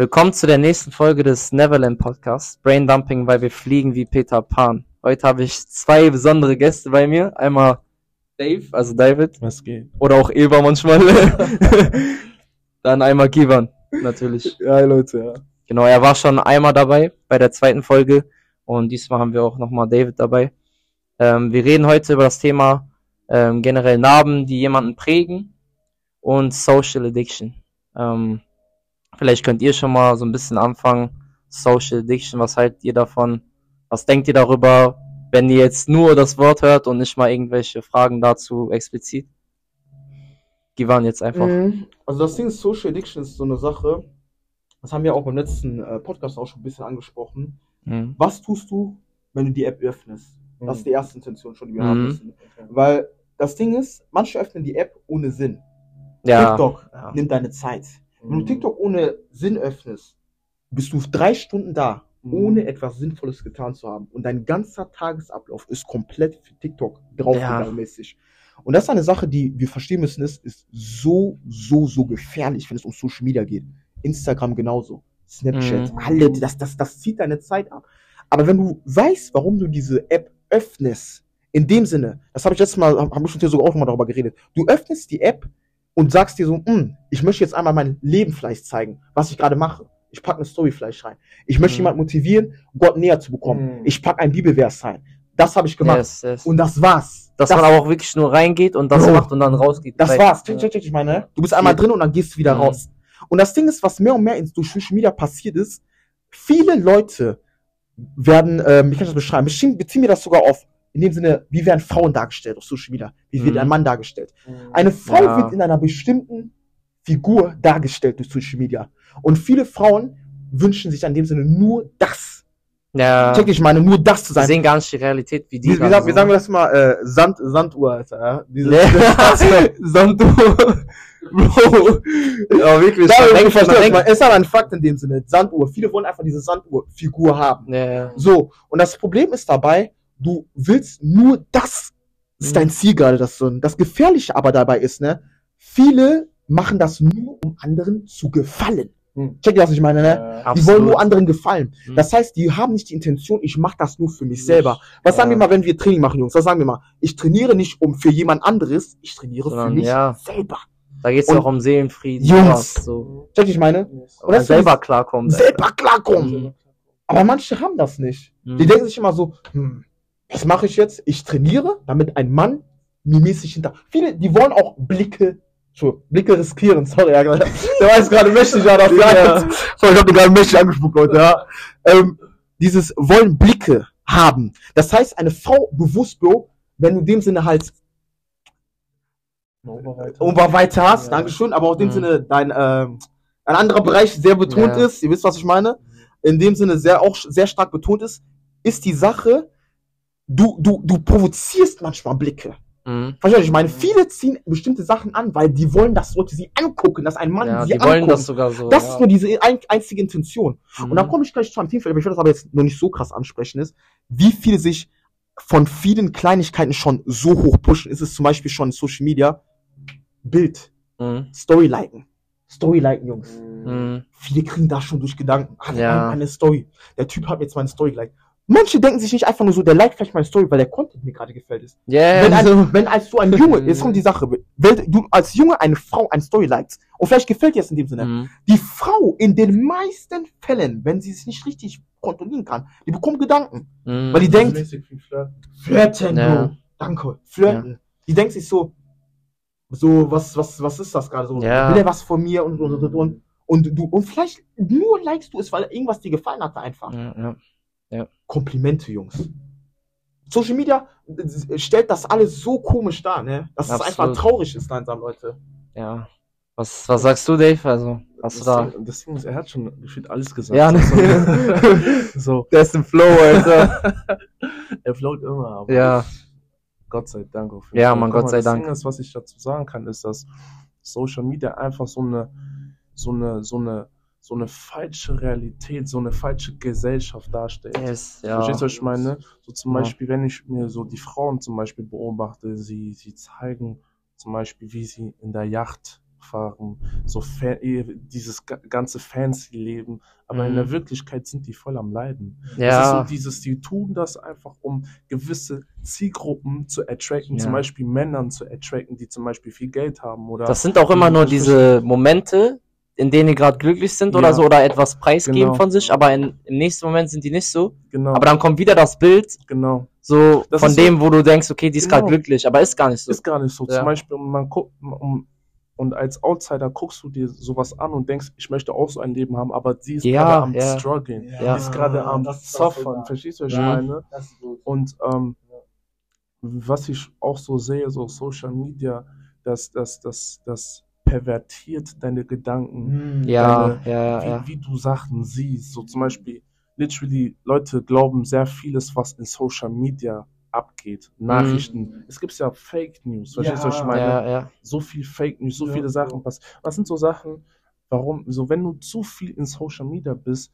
Willkommen zu der nächsten Folge des Neverland Podcasts. Brain Dumping, weil wir fliegen wie Peter Pan. Heute habe ich zwei besondere Gäste bei mir. Einmal Dave, also David. Was geht? Oder auch Eva manchmal. Dann einmal Givan, natürlich. Ja, Leute, ja. Genau, er war schon einmal dabei bei der zweiten Folge. Und diesmal haben wir auch nochmal David dabei. Ähm, wir reden heute über das Thema ähm, generell Narben, die jemanden prägen und Social Addiction. Ähm, vielleicht könnt ihr schon mal so ein bisschen anfangen. Social Addiction, was haltet ihr davon? Was denkt ihr darüber, wenn ihr jetzt nur das Wort hört und nicht mal irgendwelche Fragen dazu explizit? Die waren jetzt einfach. Mhm. Also das Ding ist, Social Addiction ist so eine Sache, das haben wir auch beim letzten äh, Podcast auch schon ein bisschen angesprochen. Mhm. Was tust du, wenn du die App öffnest? Das ist die erste Intention schon, die wir Mhm. haben müssen. Weil das Ding ist, manche öffnen die App ohne Sinn. Ja. TikTok Ja. nimmt deine Zeit. Wenn Mhm. du TikTok ohne Sinn öffnest, bist du drei Stunden da, Mhm. ohne etwas Sinnvolles getan zu haben. Und dein ganzer Tagesablauf ist komplett für TikTok draufgegangen Ja. Und das ist eine Sache, die wir verstehen müssen, ist, ist so, so, so gefährlich, wenn es um Social Media geht. Instagram genauso. Snapchat, Mhm. alle, das, das, das zieht deine Zeit ab. Aber wenn du weißt, warum du diese App öffnest, in dem Sinne, das habe ich letztes Mal, habe ich schon hier sogar auch mal darüber geredet, du öffnest die App und sagst dir so, "Hm, ich möchte jetzt einmal mein Leben vielleicht zeigen, was ich gerade mache. Ich packe eine Story vielleicht rein. Ich möchte Mhm. jemanden motivieren, Gott näher zu bekommen. Mhm. Ich packe ein Bibelvers rein. Das habe ich gemacht. Yes, yes. Und das war's. Dass das, man aber auch wirklich nur reingeht und das Bro. macht und dann rausgeht. das war's. Check, check, check, ich meine, du bist einmal drin und dann gehst du wieder Mhm. raus. Und das Ding ist, was mehr und mehr in durch Social Media passiert ist, viele Leute werden, ähm, ich kann das beschreiben, beziehen, beziehen mir das sogar auf, in dem Sinne, wie werden Frauen dargestellt auf Social Media? Wie wird Mhm. ein Mann dargestellt? Eine Frau Ja. wird in einer bestimmten Figur dargestellt durch Social Media. Und viele Frauen wünschen sich in dem Sinne nur das. Ja. Check, ich meine, nur das zu Wir sein. sehen gar nicht die Realität, wie die. Wie, wie, sagen, wie so- sagen wir das mal? Äh, Sand, Sanduhr, Alter. Ja? Diese, Nee. Sanduhr. Bro. Ja, wirklich. Da, man ich verstehe man ist aber ein Fakt in dem Sinne. Sanduhr. Viele wollen einfach diese Sanduhr-Figur haben. ja, ja. So. Und das Problem ist dabei, du willst nur das. Das ist Mhm. dein Ziel gerade, das so. Das Gefährliche aber dabei ist, ne? Viele machen das nur, um anderen zu gefallen. Mhm. Check ihr, was ich meine, ne? Die Absolut. wollen nur anderen gefallen. Mhm. Das heißt, die haben nicht die Intention, ich mache das nur für mich selber. Was sagen Ja. wir mal, wenn wir Training machen, Jungs? Was sagen wir mal? Ich trainiere nicht um für jemand anderes, ich trainiere für Sondern, mich ja. selber. Da geht es auch um Seelenfrieden. Jungs. So. Check ich meine? Und Und das selber klarkommt. Selber klarkommen. Mhm. Aber manche haben das nicht. Mhm. Die denken sich immer so, hm, was mache ich jetzt? Ich trainiere, damit ein Mann mir mäßig hinter. Viele, die wollen auch Blicke, so, Blicke riskieren, sorry, ja, der war jetzt gerade mächtig, ja, das Ja. Sorry, ich hab den gerade mächtig angespuckt, Leute, ja. Ähm, dieses wollen Blicke haben. Das heißt, eine Frau bewusst, Bro, wenn du in dem Sinne halt Oberweite hast, Ja. Dankeschön, aber auch in dem Mhm. Sinne dein, ähm, ein anderer Bereich sehr betont Ja. ist, ihr wisst, was ich meine, in dem Sinne sehr auch sehr stark betont ist, ist die Sache, du, du, du provozierst manchmal Blicke. Mhm. Verstehst du, was ich meine? Viele ziehen bestimmte Sachen an, weil die wollen, dass Leute sie angucken, dass ein Mann Ja, sie die wollen anguckt. das sogar so. Das ja. ist nur diese ein, einzige Intention. Mhm. Und dann komme ich gleich zu einem Thema, aber ich will das aber jetzt noch nicht so krass ansprechen, ist, wie viele sich von vielen Kleinigkeiten schon so hoch pushen. Ist es zum Beispiel schon in Social Media Bild, Mhm. Story liken. Story liken, Jungs. Mhm. Viele kriegen da schon durch Gedanken. Der Ja. hat meine Story. Der Typ hat jetzt meine Story geliked. Manche denken sich nicht einfach nur so, der liked vielleicht meine Story, weil der Content mir gerade gefällt ist. Yeah, Wenn, so. ein, wenn als du ein Junge, jetzt kommt die Sache, wenn du als Junge eine Frau ein Story likest, und vielleicht gefällt dir das in dem Sinne, Mhm. die Frau in den meisten Fällen, wenn sie es nicht richtig kontrollieren kann, die bekommt Gedanken. Mhm. Weil die denkt, flirten, Ja. Danke, flirten. Die denkt sich so, so, was, was, was ist das gerade so? Ja. Will er was von mir und, und, und, und, und du, und vielleicht nur likest du es, weil irgendwas dir gefallen hatte einfach. Ja, ja. Komplimente, Jungs. Social Media äh, stellt das alles so komisch dar, ne? Dass es Absolut. einfach traurig ist langsam, Leute. ja. Was, was sagst du, Dave? Also, hast du Das da. Ding, das Ding ist, er hat schon gefühlt alles gesagt. Ja, ne? so, Der ist im Flow, Alter. er float immer, aber ja. Gott sei Dank. Auf jeden Ja, Fall. Mann, Guck Gott mal, sei das Dank. Ding ist, was ich dazu sagen kann, ist, dass Social Media einfach so eine, so eine, so eine, so eine falsche Realität, so eine falsche Gesellschaft darstellt. Yes, ja. Verstehst du, was ich meine? So zum Ja. Beispiel, wenn ich mir so die Frauen zum Beispiel beobachte, sie, sie zeigen zum Beispiel, wie sie in der Yacht fahren, so fa eh, dieses ga- ganze fancy Leben, aber in Mhm. der Wirklichkeit sind die voll am Leiden. Es ist Ja, so dieses, die tun das einfach, um gewisse Zielgruppen zu attracten, Ja. zum Beispiel Männern zu attracten, die zum Beispiel viel Geld haben oder das sind auch immer nur diese Momente, in denen die gerade glücklich sind oder Ja. so oder etwas preisgeben Genau. von sich, aber in, im nächsten Moment sind die nicht so. genau, Aber dann kommt wieder das Bild, genau. so Das von ist so- dem, wo du denkst, okay, die ist Genau. gerade glücklich, aber ist gar nicht so. Ist gar nicht so. Ja. Zum Beispiel, man guckt, um, und als Outsider guckst du dir sowas an und denkst, ich möchte auch so ein Leben haben, aber sie ist Ja, gerade am ja. struggling. Ja. Die ist gerade am suffern. Verstehst du, was ich Ja. meine? Und ähm, was ich auch so sehe, so Social Media, das, das, das, das pervertiert deine Gedanken, Ja, Deine- ja, wie, ja. wie du Sachen siehst. So zum Beispiel, literally, Leute glauben sehr vieles, was in Social Media abgeht. Nachrichten. Es gibt ja Fake News. Verstehst du, was ich meine? Ja, ja. so viel Fake News, so Ja, viele Sachen passieren. Was sind so Sachen, warum, so wenn du zu viel in Social Media bist,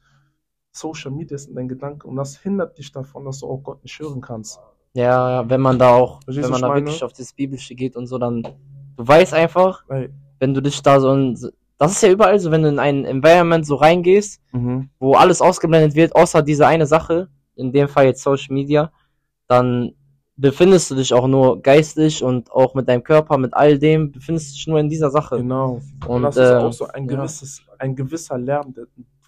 Social Media ist in deinen Gedanken und das hindert dich davon, dass du auch Gott nicht hören kannst. Ja, ja, wenn man da auch, Verstehst wenn man was da wirklich auf das Biblische geht und so, dann, du weißt einfach, Weil, wenn du dich da so in, das ist ja überall so, wenn du in ein Environment so reingehst, mhm. wo alles ausgeblendet wird, außer diese eine Sache, in dem Fall jetzt Social Media, dann befindest du dich auch nur geistig und auch mit deinem Körper, mit all dem, befindest du dich nur in dieser Sache. genau. Und, Und, das ist äh, auch so ein ja. gewisses, ein gewisser Lärm,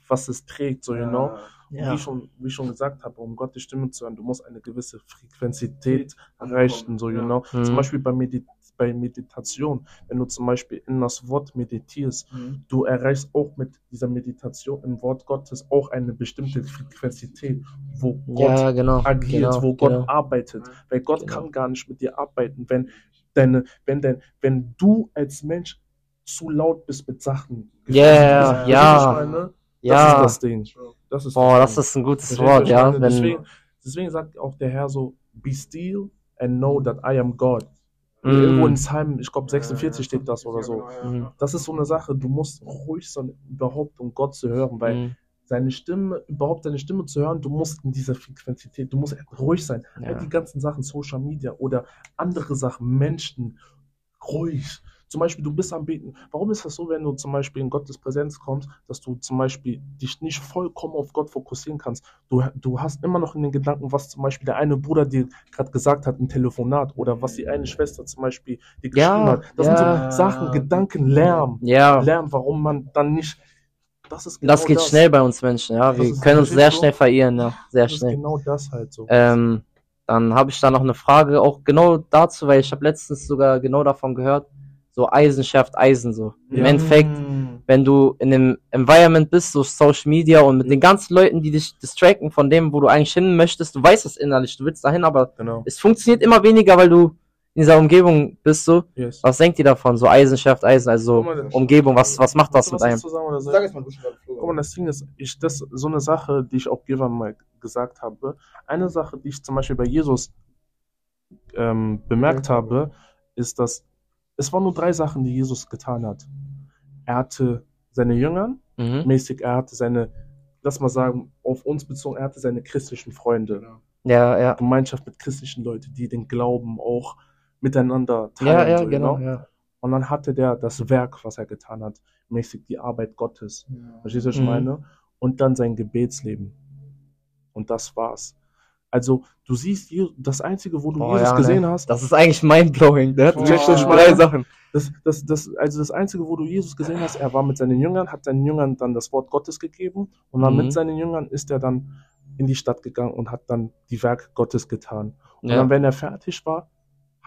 was es trägt, so, you know. Und Ja. Wie, schon, wie ich schon gesagt habe, um Gottes Stimme zu hören, du musst eine gewisse Frequenzität erreichen, so, you Ja. know. Mhm. Zum Beispiel bei, Medi bei Meditation, wenn du zum Beispiel in das Wort meditierst, Mhm. du erreichst auch mit dieser Meditation im Wort Gottes auch eine bestimmte Frequenzität, wo Gott Ja, genau. agiert, genau, wo Gott genau. arbeitet. Weil Gott Genau. kann gar nicht mit dir arbeiten, wenn deine, wenn dein, wenn du als Mensch zu laut bist mit Sachen. Ja, Verstehst du, ja. meine? Das Ja, ist das Ding. Das ist boah, das ist ein gutes was Wort, ja. Wenn, Deswegen, deswegen sagt auch der Herr so, be still and know that I am God. Mm. Irgendwo in Psalm, ich glaube 46 steht das oder so. Mhm. Das ist so eine Sache, du musst ruhig sein, überhaupt um Gott zu hören, weil Mhm. seine Stimme, überhaupt seine Stimme zu hören, du musst in dieser Frequenzität, du musst ruhig sein. Ja. All die ganzen Sachen, Social Media oder andere Sachen, Menschen, ruhig. Zum Beispiel, du bist am Beten. Warum ist das so, wenn du zum Beispiel in Gottes Präsenz kommst, dass du zum Beispiel dich nicht vollkommen auf Gott fokussieren kannst? Du, du hast immer noch in den Gedanken, was zum Beispiel der eine Bruder dir gerade gesagt hat im Telefonat oder was die eine Schwester zum Beispiel dir geschrieben Ja, hat. Das ja. sind so Sachen, Gedanken, Lärm. Ja, Lärm, warum man dann nicht. Das ist genau das geht schnell bei uns Menschen, ja. Das Wir ist können uns sehr du? schnell verirren, ja. Sehr Das ist schnell. genau das halt so. Ähm, dann habe ich da noch eine Frage, auch genau dazu, weil ich habe letztens sogar genau davon gehört, so Eisen schärft Eisen so. Im Ja. Endeffekt, wenn du in dem Environment bist, so Social Media und mit den ganzen Leuten, die dich distracten von dem, wo du eigentlich hin möchtest, du weißt es innerlich, du willst dahin, aber Genau. es funktioniert immer weniger, weil du in dieser Umgebung bist so. Yes. Was denkt ihr davon? So Eisen schärft Eisen, also Umgebung, was, was macht das mit einem? Sag jetzt mal, du Guck mal, das Ding ist, ich, das so eine Sache, die ich auch Giver mal gesagt habe. Eine Sache, die ich zum Beispiel bei Jesus ähm, bemerkt Ja. habe, ist, dass es waren nur drei Sachen, die Jesus getan hat. Er hatte seine Jüngern, Mhm. mäßig, er hatte seine, lass mal sagen, auf uns bezogen, er hatte seine christlichen Freunde. Ja, ja. Gemeinschaft mit christlichen Leuten, die den Glauben auch miteinander teilen. Ja, ja, so, genau, ja. Und dann hatte der das Werk, was er getan hat, mäßig die Arbeit Gottes. Verstehst du, was ich Mhm. meine? Und dann sein Gebetsleben. Und das war's. Also, du siehst, das Einzige, wo du Boah, Jesus ja, gesehen ne? hast, Das ist eigentlich mindblowing. Der hat Boah, du ja. drei Sachen. das, das, das, also das Einzige, wo du Jesus gesehen hast, er war mit seinen Jüngern, hat seinen Jüngern dann das Wort Gottes gegeben und dann Mhm. mit seinen Jüngern ist er dann in die Stadt gegangen und hat dann die Werke Gottes getan. Und Ja. dann, wenn er fertig war,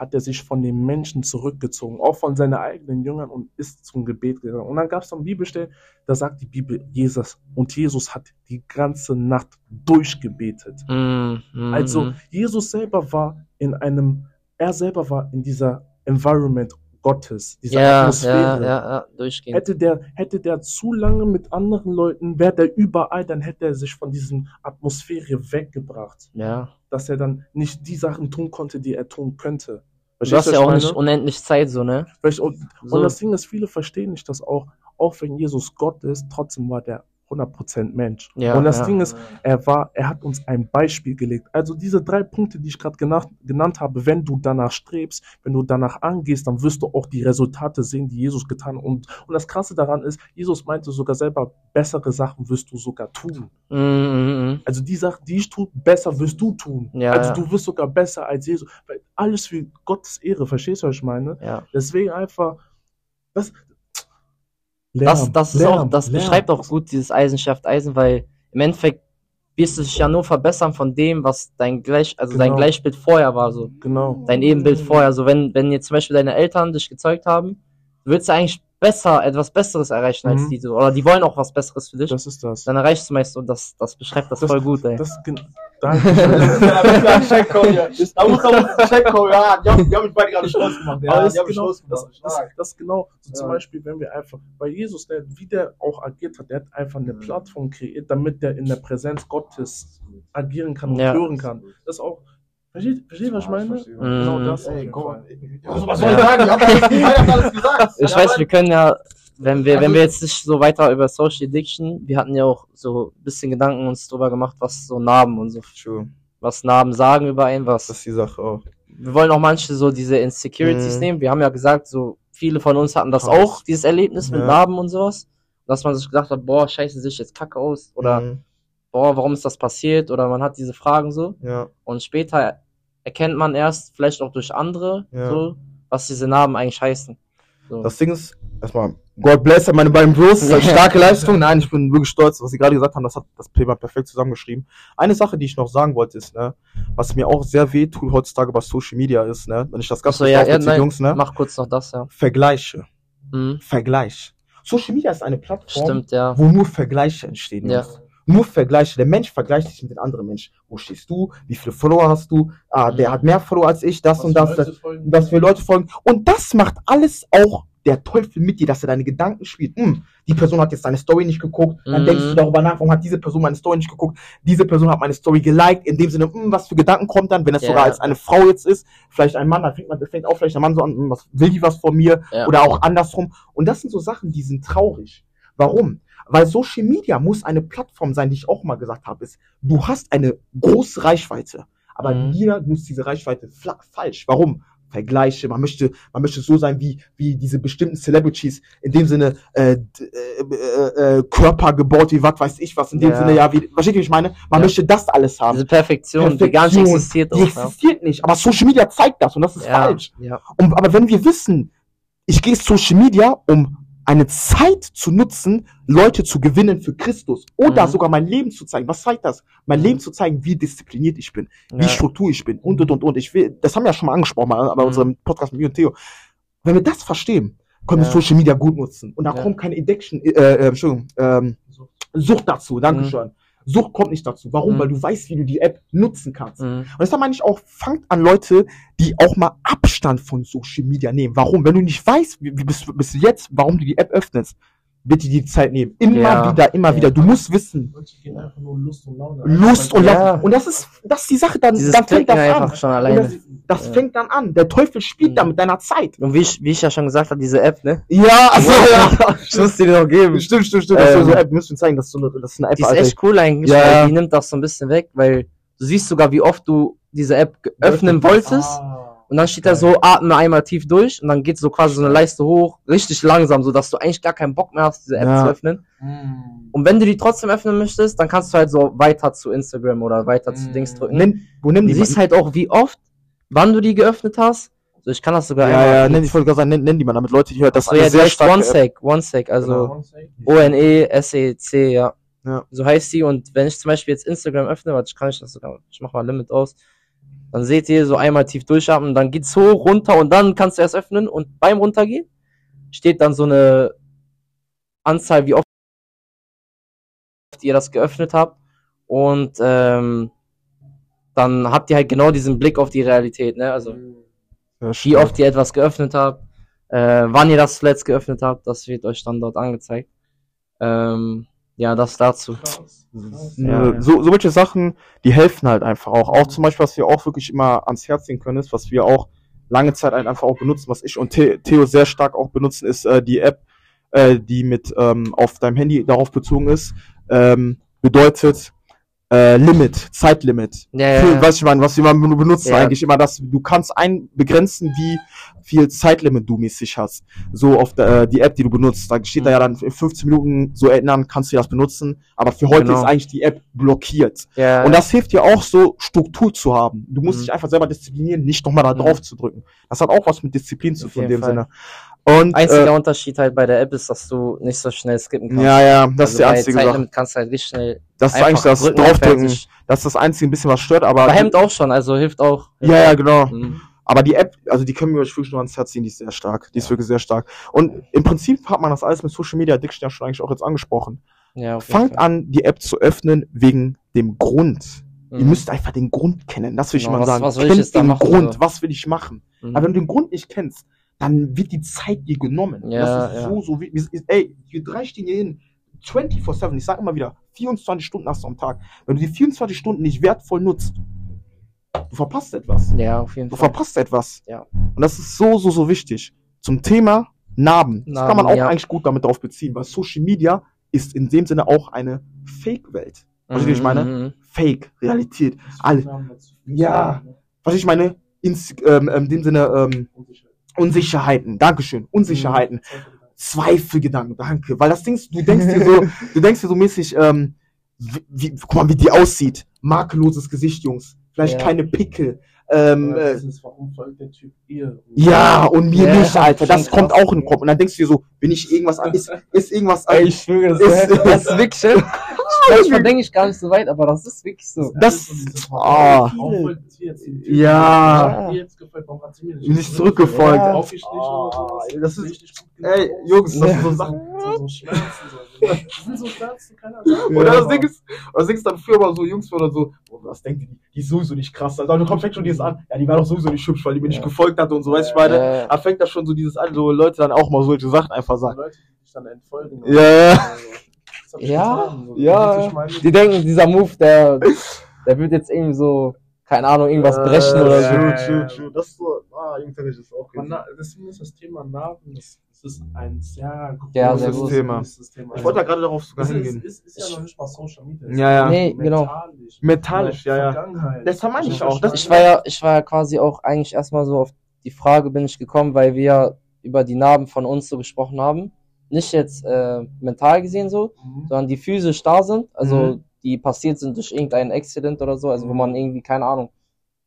hat er sich von den Menschen zurückgezogen, auch von seinen eigenen Jüngern und ist zum Gebet gegangen. Und dann gab es dann Bibelstellen, da sagt die Bibel, Jesus und Jesus hat die ganze Nacht durchgebetet. Mhm, mhm, Also. Jesus selber war in einem, er selber war in dieser Environment Gottes, dieser ja, Atmosphäre. ja, ja, durchgehend. Hätte der, hätte der zu lange mit anderen Leuten, wäre der überall, dann hätte er sich von diesem Atmosphäre weggebracht, Ja. dass er dann nicht die Sachen tun konnte, die er tun könnte. Du Verstehst hast was ja auch nicht unendlich Zeit, so, ne? Und, So. und das Ding ist, viele verstehen nicht, dass auch, auch wenn Jesus Gott ist, trotzdem war der 100% Mensch. Ja, und das ja. Ding ist, er war, er hat uns ein Beispiel gelegt. Also diese drei Punkte, die ich gerade genannt, genannt habe, wenn du danach strebst, wenn du danach angehst, dann wirst du auch die Resultate sehen, die Jesus getan hat. Und, und das Krasse daran ist, Jesus meinte sogar selber, bessere Sachen wirst du sogar tun. Mhm. Also die Sachen, die ich tue, besser wirst du tun. Ja, also du wirst sogar besser als Jesus. Weil alles für Gottes Ehre, verstehst du, was ich meine? ja. Deswegen einfach, das, Das, das ist auch, Lärm, das Lärm. beschreibt auch gut dieses Eisen schafft Eisen, weil im Endeffekt wirst du dich ja nur verbessern von dem, was dein Gleich, also dein Genau. Gleichbild vorher war, so. Genau. Dein Ebenbild vorher, so wenn, wenn jetzt zum Beispiel deine Eltern dich gezeugt haben, willst du eigentlich besser, etwas Besseres erreichen als Mhm. die, so. oder die wollen auch was Besseres für dich, Das ist das. dann erreichst du meist so, das, das beschreibt das, Das- voll gut, ey. Das, danke. Da muss man Checkcode, ja. Da muss man einen Checkcode, ja. Die haben, die haben mich beide gerade gemacht. Ja, das die ist haben mich genau, stolz das, gemacht. das, Stark. das ist genau, so zum Ja. Beispiel, wenn wir einfach, weil Jesus, der, wie der auch agiert hat, der hat einfach eine Mhm. Plattform kreiert, damit der in der Präsenz Gottes agieren kann und Ja. hören kann. Das ist auch, versteht, versteht was ich meine? Genau Mhm. das. Ey, komm. Also, was soll ich sagen? Ich hab alles, ich gesagt. Ich Ja, weiß, wir können ja, wenn wir, wenn Also- wir jetzt nicht so weiter über Social Addiction, wir hatten ja auch so ein bisschen Gedanken uns drüber gemacht, was so Narben und so, True. was Narben sagen über einen, was, Das ist die Sache auch. wir wollen auch manche so diese Insecurities Mhm. nehmen. Wir haben ja gesagt, so viele von uns hatten das Krass. auch, dieses Erlebnis mit Ja. Narben und sowas. Dass man sich gedacht hat, boah, scheiße, sehe ich jetzt kacke aus. Oder, Mhm. Boah, warum ist das passiert? Oder man hat diese Fragen so. Ja. Und später erkennt man erst, vielleicht auch durch andere, Ja. so, was diese Narben eigentlich heißen. So. Das Ding ist, erstmal, God bless meine beiden Bros, das ist eine starke Leistung. Nein, ich bin wirklich stolz, was sie gerade gesagt haben, das hat das Thema perfekt zusammengeschrieben. Eine Sache, die ich noch sagen wollte, ist, ne, was mir auch sehr weh tut heutzutage bei Social Media ist, ne, wenn ich das ganz Achso, kurz ja, ja, nein, Jungs, ne, mach kurz noch das, ja. Vergleiche. Mhm. Vergleich. Social Media ist eine Plattform, Stimmt, ja. wo nur Vergleiche entstehen. Ja. Jungs. Nur Vergleiche. Der Mensch vergleicht sich mit den anderen Menschen. Wo stehst du? Wie viele Follower hast du? Ah, der Mhm. hat mehr Follower als ich, das und das. Was für Leute folgen. Und das macht alles auch der Teufel mit dir, dass er deine Gedanken spielt. Hm, die Person hat jetzt deine Story nicht geguckt. Dann Mhm. denkst du darüber nach, warum hat diese Person meine Story nicht geguckt? Diese Person hat meine Story geliked. In dem Sinne, hm, was für Gedanken kommt dann, wenn es Ja. sogar als eine Frau jetzt ist, vielleicht ein Mann, dann fängt man, fängt auch vielleicht ein Mann so an, hm, was will die was von mir? Ja. Oder auch andersrum. Und das sind so Sachen, die sind traurig. Warum? Weil Social Media muss eine Plattform sein, die ich auch mal gesagt habe, ist, du hast eine große Reichweite, aber Mhm. jeder nutzt diese Reichweite falsch. Warum? Vergleiche, man möchte, man möchte so sein wie, wie diese bestimmten Celebrities, in dem Sinne, äh, äh, äh, äh, Körper gebaut, wie was weiß ich was, in dem Ja. Sinne, ja, wie, versteht ihr, wie ich meine? Man Ja. möchte das alles haben. Diese Perfektion, die gar nicht Perfektion, existiert. Die Auch, ja. existiert nicht, aber Social Media zeigt das und das ist Ja, falsch. ja. Und, aber wenn wir wissen, ich gehe Social Media, um eine Zeit zu nutzen, Leute zu gewinnen für Christus oder Mhm. sogar mein Leben zu zeigen. Was zeigt das? Mein Mhm. Leben zu zeigen, wie diszipliniert ich bin, wie Ja. struktur ich bin und und und und. Ich will, das haben wir ja schon mal angesprochen mal bei Mhm. unserem Podcast mit mir und Theo. Wenn wir das verstehen, können wir Ja. Social Media gut nutzen. Und da Ja. kommt keine Addiction, äh, äh, Entschuldigung, ähm, Sucht dazu. Mhm. Dankeschön. Sucht kommt nicht dazu. Warum? Mhm. Weil du weißt, wie du die App nutzen kannst. Mhm. Und deshalb meine ich auch, fangt an Leute, die auch mal Abstand von Social Media nehmen. Warum? Wenn du nicht weißt, wie, wie bis, bis jetzt, warum du die App öffnest, bitte die Zeit nehmen. Immer Ja. wieder, immer Ja. wieder. Du musst wissen. Lust und Laune. Lust und Ja. Und das ist, das ist die Sache, dann, Dieses dann fängt Klicken das an. schon Und alleine. das das Ja. fängt dann an. Der Teufel spielt Mhm. da mit deiner Zeit. Und wie ich, wie ich ja schon gesagt habe, diese App, ne? Ja, also, ja. Ich muss dir noch geben. Stimmt, stimmt, stimmt. Das ist Ähm, so eine App, wir müssen zeigen, das ist so eine, das ist eine App, Die ist Alter. echt cool eigentlich, Ja, weil die nimmt das so ein bisschen weg, weil du siehst sogar, wie oft du diese App öffnen wolltest. Ah. Und dann steht da so, atme einmal tief durch und dann geht so quasi so eine Leiste hoch, richtig langsam, so dass du eigentlich gar keinen Bock mehr hast, diese App Ja. zu öffnen. Mm. Und wenn du die trotzdem öffnen möchtest, dann kannst du halt so weiter zu Instagram oder weiter zu Mm. Dings drücken. Nenn, wo nimm Du die siehst halt auch, wie oft, wann du die geöffnet hast. So, ich kann das sogar Ja, ja, nenn, ich wollte gerade sagen, nenn, nenn die mal, damit Leute die hören. Das so, ja, eine die heißt App. OneSec, OneSec, also Genau. O-N-E-S-E-C, ja. Ja. So heißt die und wenn ich zum Beispiel jetzt Instagram öffne, warte, ich kann ich das sogar, ich mach mal Limit aus, dann seht ihr so einmal tief durchatmen, dann geht's hoch, runter und dann kannst du erst öffnen und beim runtergehen steht dann so eine Anzahl, wie oft ihr das geöffnet habt und ähm, dann habt ihr halt genau diesen Blick auf die Realität, ne? Also Ja, wie oft ihr etwas geöffnet habt, äh, wann ihr das zuletzt geöffnet habt, das wird euch dann dort angezeigt. Ähm, ja, das dazu. Krass. Krass. Ja, ja. So, so welche Sachen, die helfen halt einfach auch. Auch zum Beispiel, was wir auch wirklich immer ans Herz legen können, ist, was wir auch lange Zeit halt einfach auch benutzen, was ich und The Theo sehr stark auch benutzen, ist äh, die App, äh, die mit ähm, auf deinem Handy darauf bezogen ist, ähm, bedeutet äh, Limit, Zeitlimit. Ja, ja, Für, ja. was ich meine, was immer benutzen Ja. eigentlich immer das, du kannst einbegrenzen, wie viel Zeitlimit du mäßig hast. So auf der, äh, die App, die du benutzt, da steht da Mhm. ja dann in 15 Minuten so ändern, kannst du das benutzen, aber für heute Genau. ist eigentlich die App blockiert. ja, Und das hilft dir auch so, Struktur zu haben. Du musst Mhm. dich einfach selber disziplinieren, nicht nochmal da Mhm. drauf zu drücken. Das hat auch was mit Disziplin zu tun in dem Fall. Sinne. Und Einziger äh, Unterschied halt bei der App ist, dass du nicht so schnell skippen kannst. ja, ja, das also ist die einzige Sache. Kannst du halt richtig schnell Das ist eigentlich das drücken, Draufdrücken. Das ist das einzige ein bisschen was stört, aber. Aber hemmt auch schon, also hilft auch. ja, ja, genau. Mhm. Aber die App, also die können wir euch wirklich nur ans Herz ziehen, die ist sehr stark. Die ist wirklich sehr stark. Und im Prinzip hat man das alles mit Social Media Addiction ja schon eigentlich auch jetzt angesprochen. Ja, Fangt an, die App zu öffnen wegen dem Grund. Ihr Mhm. müsst einfach den Grund kennen. Das will ich Genau, mal was- sagen. was will ich Kennt da den machen, Grund. so? Was will ich machen? Mhm. Aber wenn du den Grund nicht kennst, dann wird die Zeit dir genommen. Ja, das ist ja. so, so wie, wie- ey, wir drei stehen hier hin. 24-7, ich sag immer wieder, 24 Stunden hast du am Tag. Wenn du die 24 Stunden nicht wertvoll nutzt, du verpasst etwas. ja, auf jeden Du Fall. verpasst etwas. Ja. Und das ist so, so, so wichtig. Zum Thema Narben. Das kann man Narben, auch ja. eigentlich gut damit drauf beziehen, weil Social Media ist in dem Sinne auch eine Fake-Welt. Weißt du, wie ich meine? Mhm. Fake, Realität. Alle. Ja. Was ich meine, ins, ähm, ähm, in dem Sinne, ähm, Unsicherheiten. Dankeschön. Unsicherheiten. Zweifelgedanken, danke. Weil das Ding, ist, du denkst dir so, du denkst dir so mäßig, ähm, wie, wie, guck mal, wie die aussieht. Makelloses Gesicht, Jungs. Vielleicht Ja. keine Pickel. Ähm, äh, Typ ihr? ja, und mir Ja, nicht, Alter. Das kommt auch in den Kopf. Und dann denkst du dir so, bin ich irgendwas an, ist, ist irgendwas an, Ey, ich schwöre, das, Ist- ist, das ist wirklich. Manchmal denke ich gar nicht so weit, aber das ist wirklich so. das, ah, Ja. Jetzt gefällt, warum hat sie mir Nicht zurückgefolgt. Ja. Ah, das ist- ey, Jungs, das Ja. sind so Sachen. So, so Schmerzen. So. Das sind so Schmerzen, keiner sagt. Oder das Ding ist, das Ding ist dann früher mal so Jungs oder so, oh, was denkt die, die ist sowieso nicht krass. Also kommt fängt schon dieses an, ja, die war doch sowieso nicht hübsch, weil die mir nicht Ja. gefolgt hat und so, weißt du, ich meine. Ja. Da fängt das schon so dieses an, so Leute dann auch mal solche Sachen einfach sagen. Leute, die dich dann entfolgen. Ja, ja. Ich Ja, getan, so. ja. Ist Die denken, dieser Move, der, der wird jetzt irgendwie so, keine Ahnung, irgendwas brechen Äh, oder so. True, true, true. Das ist so, ah, das ist auch Man, deswegen ist das Thema Narben, das, das ist ein sehr großes Ja, sehr großes groß. Thema. Thema. Ich wollte da gerade darauf sogar ist, hingehen. ist, ist ja noch nicht mal Social Media. Ja, ja. Nee, genau. Metallisch. Metallisch, ja, ja. Vergangenheit. Das meine ich Also, auch. Das- Ich war ja, ich war ja quasi auch eigentlich erstmal so auf die Frage bin ich gekommen, weil wir ja über die Narben von uns so gesprochen haben. Nicht jetzt äh, mental gesehen so, Mhm. sondern die physisch da sind, also Mhm. die passiert sind durch irgendein Accident oder so, also wo man irgendwie, keine Ahnung,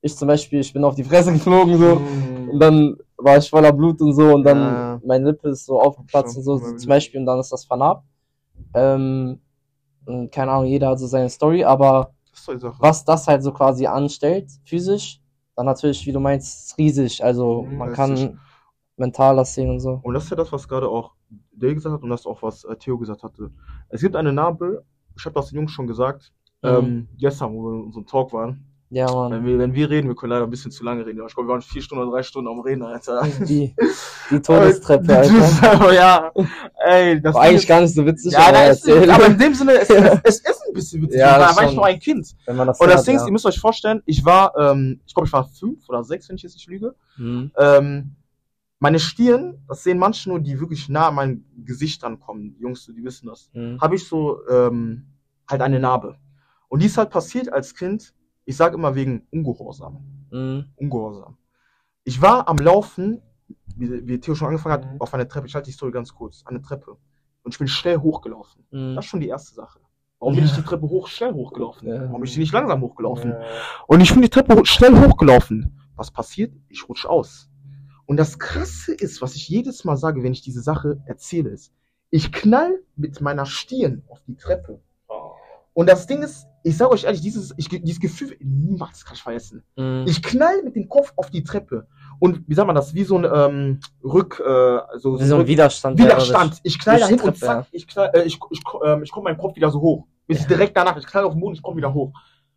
ich zum Beispiel, ich bin auf die Fresse geflogen so Mhm. und dann war ich voller Blut und so und dann Ja. meine Lippe ist so aufgeplatzt und so zum Beispiel und dann ist das vernarbt. Ähm, und keine Ahnung, jeder hat so seine Story, aber Das was das halt so quasi anstellt, physisch, dann natürlich, wie du meinst, riesig. Also Mhm, man kann mental das sehen und so. Und das ist ja das, was gerade auch Dale gesagt hat und das auch, was äh, Theo gesagt hatte. Es gibt eine Narbe, ich habe das den Jungs schon gesagt, Mhm. ähm, gestern, wo wir in unserem Talk waren. Ja, Wenn Mann. wir, wenn wir reden, wir können leider ein bisschen zu lange reden. Ich glaube, wir waren vier Stunden oder drei Stunden am Reden, Alter. Die, die Todestreppe, Alter. Ja. Ey, das War eigentlich ist- gar nicht so witzig, Ja, aber ist, aber in dem Sinne, es, es, es ist ein bisschen witzig. Ja, da war ich noch ein Kind. wenn man das Und das Ding ist, ja. ihr müsst euch vorstellen, ich war, ähm, ich glaube, ich war fünf oder sechs, wenn ich jetzt nicht lüge. Mhm. Ähm, meine Stirn, das sehen manche nur, die wirklich nah an mein Gesicht rankommen. Die Jungs, die wissen das. Mhm. Habe ich so ähm, halt eine Narbe. Und die ist halt passiert als Kind, ich sage immer wegen Ungehorsam. Mhm. Ungehorsam. Ich war am Laufen, wie, wie Theo schon angefangen hat, Mhm. auf einer Treppe. Ich halte die Story ganz kurz. Eine Treppe. Und ich bin schnell hochgelaufen. Mhm. Das ist schon die erste Sache. Warum bin ich die Treppe hoch schnell hochgelaufen? Ja. Warum bin ich die nicht langsam hochgelaufen? Ja. Und ich bin die Treppe schnell hochgelaufen. Was passiert? Ich rutsche aus. Und das Krasse ist, was ich jedes Mal sage, wenn ich diese Sache erzähle, ist, ich knall mit meiner Stirn auf die Treppe. Und das Ding ist, ich sage euch ehrlich, dieses, ich, dieses Gefühl, niemals kann ich vergessen. Mhm. Ich knall mit dem Kopf auf die Treppe. Und wie sagt man das? Wie so ein ähm, Rück, äh, so, Wie so ein Rück- Widerstand. Widerstand. Ich knall die dahin und zack, ich, knall, äh, ich, ich, ähm, ich komme meinen Kopf wieder so hoch. Bis Ja. direkt danach, ich knall auf den Boden, ich komme wieder hoch.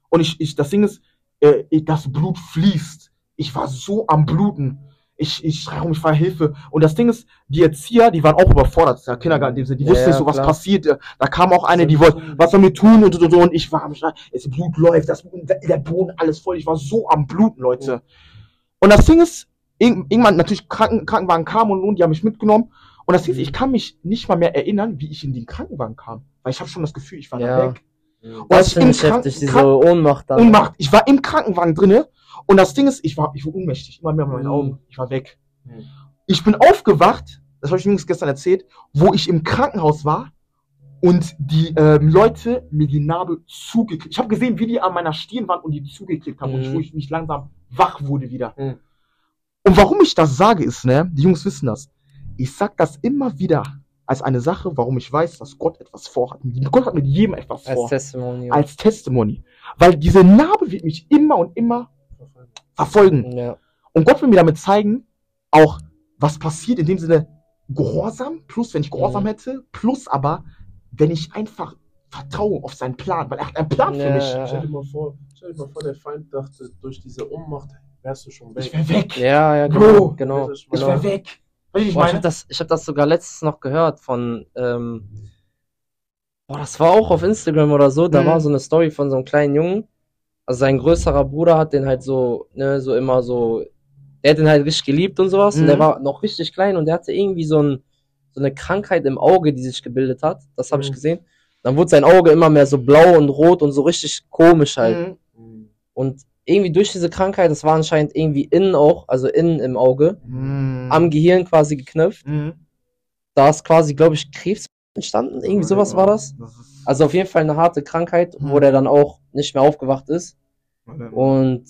Und ich, ich, das Ding ist, äh, ich- das Blut fließt. Ich war so am Bluten. Ich, ich schreie rum, ich war Hilfe. Und das Ding ist, die Erzieher, die waren auch überfordert, der Kindergarten, die, die Ja, wussten ja, nicht so, was klar. passiert. Da kam auch eine, die wollte, was sollen wir tun und, und, und, und. Ich war am Schreien, das Blut läuft, das, der Boden, alles voll. Ich war so am Bluten, Leute. Und das Ding ist, irg- irgendwann natürlich Kranken, Krankenwagen kam und, und die haben mich mitgenommen. Und das Ding ist, ich kann mich nicht mal mehr erinnern, wie ich in den Krankenwagen kam. Weil ich habe schon das Gefühl, ich war Ja. weg. Das als ich im Kranken- Kranken- Ohnmacht. Ohnmacht. Ich war im Krankenwagen drinne und das Ding ist, ich war, ich war ohnmächtig, immer mehr mit meinen Mhm. Augen. Ich war weg. Mhm. Ich bin aufgewacht, das habe ich übrigens gestern erzählt, wo ich im Krankenhaus war und die ähm, Leute mir die Narbe zugekriegt. Ich habe gesehen, wie die an meiner Stirn waren und die zugekriegt haben und ich, Mhm. wo ich mich langsam wach wurde wieder. Mhm. Und warum ich das sage, ist, ne, die Jungs wissen das. Ich sag das immer wieder als eine Sache, warum ich weiß, dass Gott etwas vorhat. Gott hat mit jedem etwas Als vor. Testimonial. Als Testimony. Weil diese Narbe wird mich immer und immer verfolgen. ja. Und Gott will mir damit zeigen, auch was passiert in dem Sinne Gehorsam, plus wenn ich Gehorsam Mhm. hätte, plus aber, wenn ich einfach vertraue auf seinen Plan, weil er hat einen Plan für Ja, mich. ja. Stell dir mal vor, stell dir mal vor, der Feind dachte, durch diese Ohnmacht wärst du schon weg. Ich wäre weg. Ja, ja, Bro, genau. genau. ich Ich genau. wäre weg. Ich Boah, ich habe das, ich hab das sogar letztens noch gehört von, ähm, boah, das war auch auf Instagram oder so, da Mhm. war so eine Story von so einem kleinen Jungen, also sein größerer Bruder hat den halt so, ne, so immer so, der hat den halt richtig geliebt und sowas, und Mhm. der war noch richtig klein und der hatte irgendwie so ein, so eine Krankheit im Auge, die sich gebildet hat, das habe ich Mhm. gesehen, dann wurde sein Auge immer mehr so blau und rot und so richtig komisch halt, Mhm. Mhm. und irgendwie durch diese Krankheit, das war anscheinend irgendwie innen auch, also innen im Auge, Mhm. am Gehirn quasi geknüpft, Mhm. da ist quasi, glaube ich, Krebs entstanden. Irgendwie sowas war das. ist- Also auf jeden Fall eine harte Krankheit, wo Mhm. der dann auch nicht mehr aufgewacht ist. Und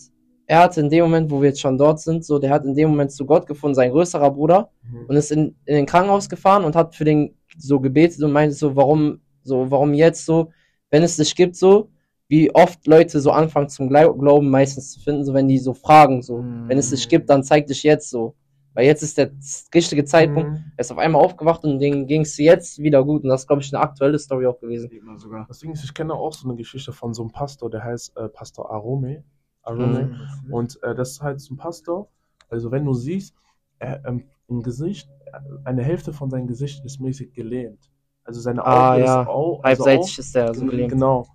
er hatte in dem Moment, wo wir jetzt schon dort sind, so, der hat in dem Moment zu Gott gefunden, sein größerer Bruder, Mhm. und ist in, in den Krankenhaus gefahren und hat für den so gebetet und meinte so, warum, so, warum jetzt so, wenn es dich gibt, so, wie oft Leute so anfangen zum Glau- Glauben meistens zu finden, so wenn die so fragen, so, Mhm. wenn es dich gibt, dann zeig dich jetzt so. Weil jetzt ist der richtige Zeitpunkt, Mhm. er ist auf einmal aufgewacht und denen ging es jetzt wieder gut. Und das ist, glaube ich, eine aktuelle Story auch gewesen. sogar. Das Ding ist, ich kenne auch so eine Geschichte von so einem Pastor, der heißt äh, Pastor Arome. Arome. Mhm. Und äh, das ist halt so ein Pastor. Also wenn du siehst, er, ähm, im Gesicht, äh, eine Hälfte von seinem Gesicht ist mäßig gelähmt. Also seine Augen Ah, ist ja. auch, also Halbseitig ist der so gelähmt. Genau.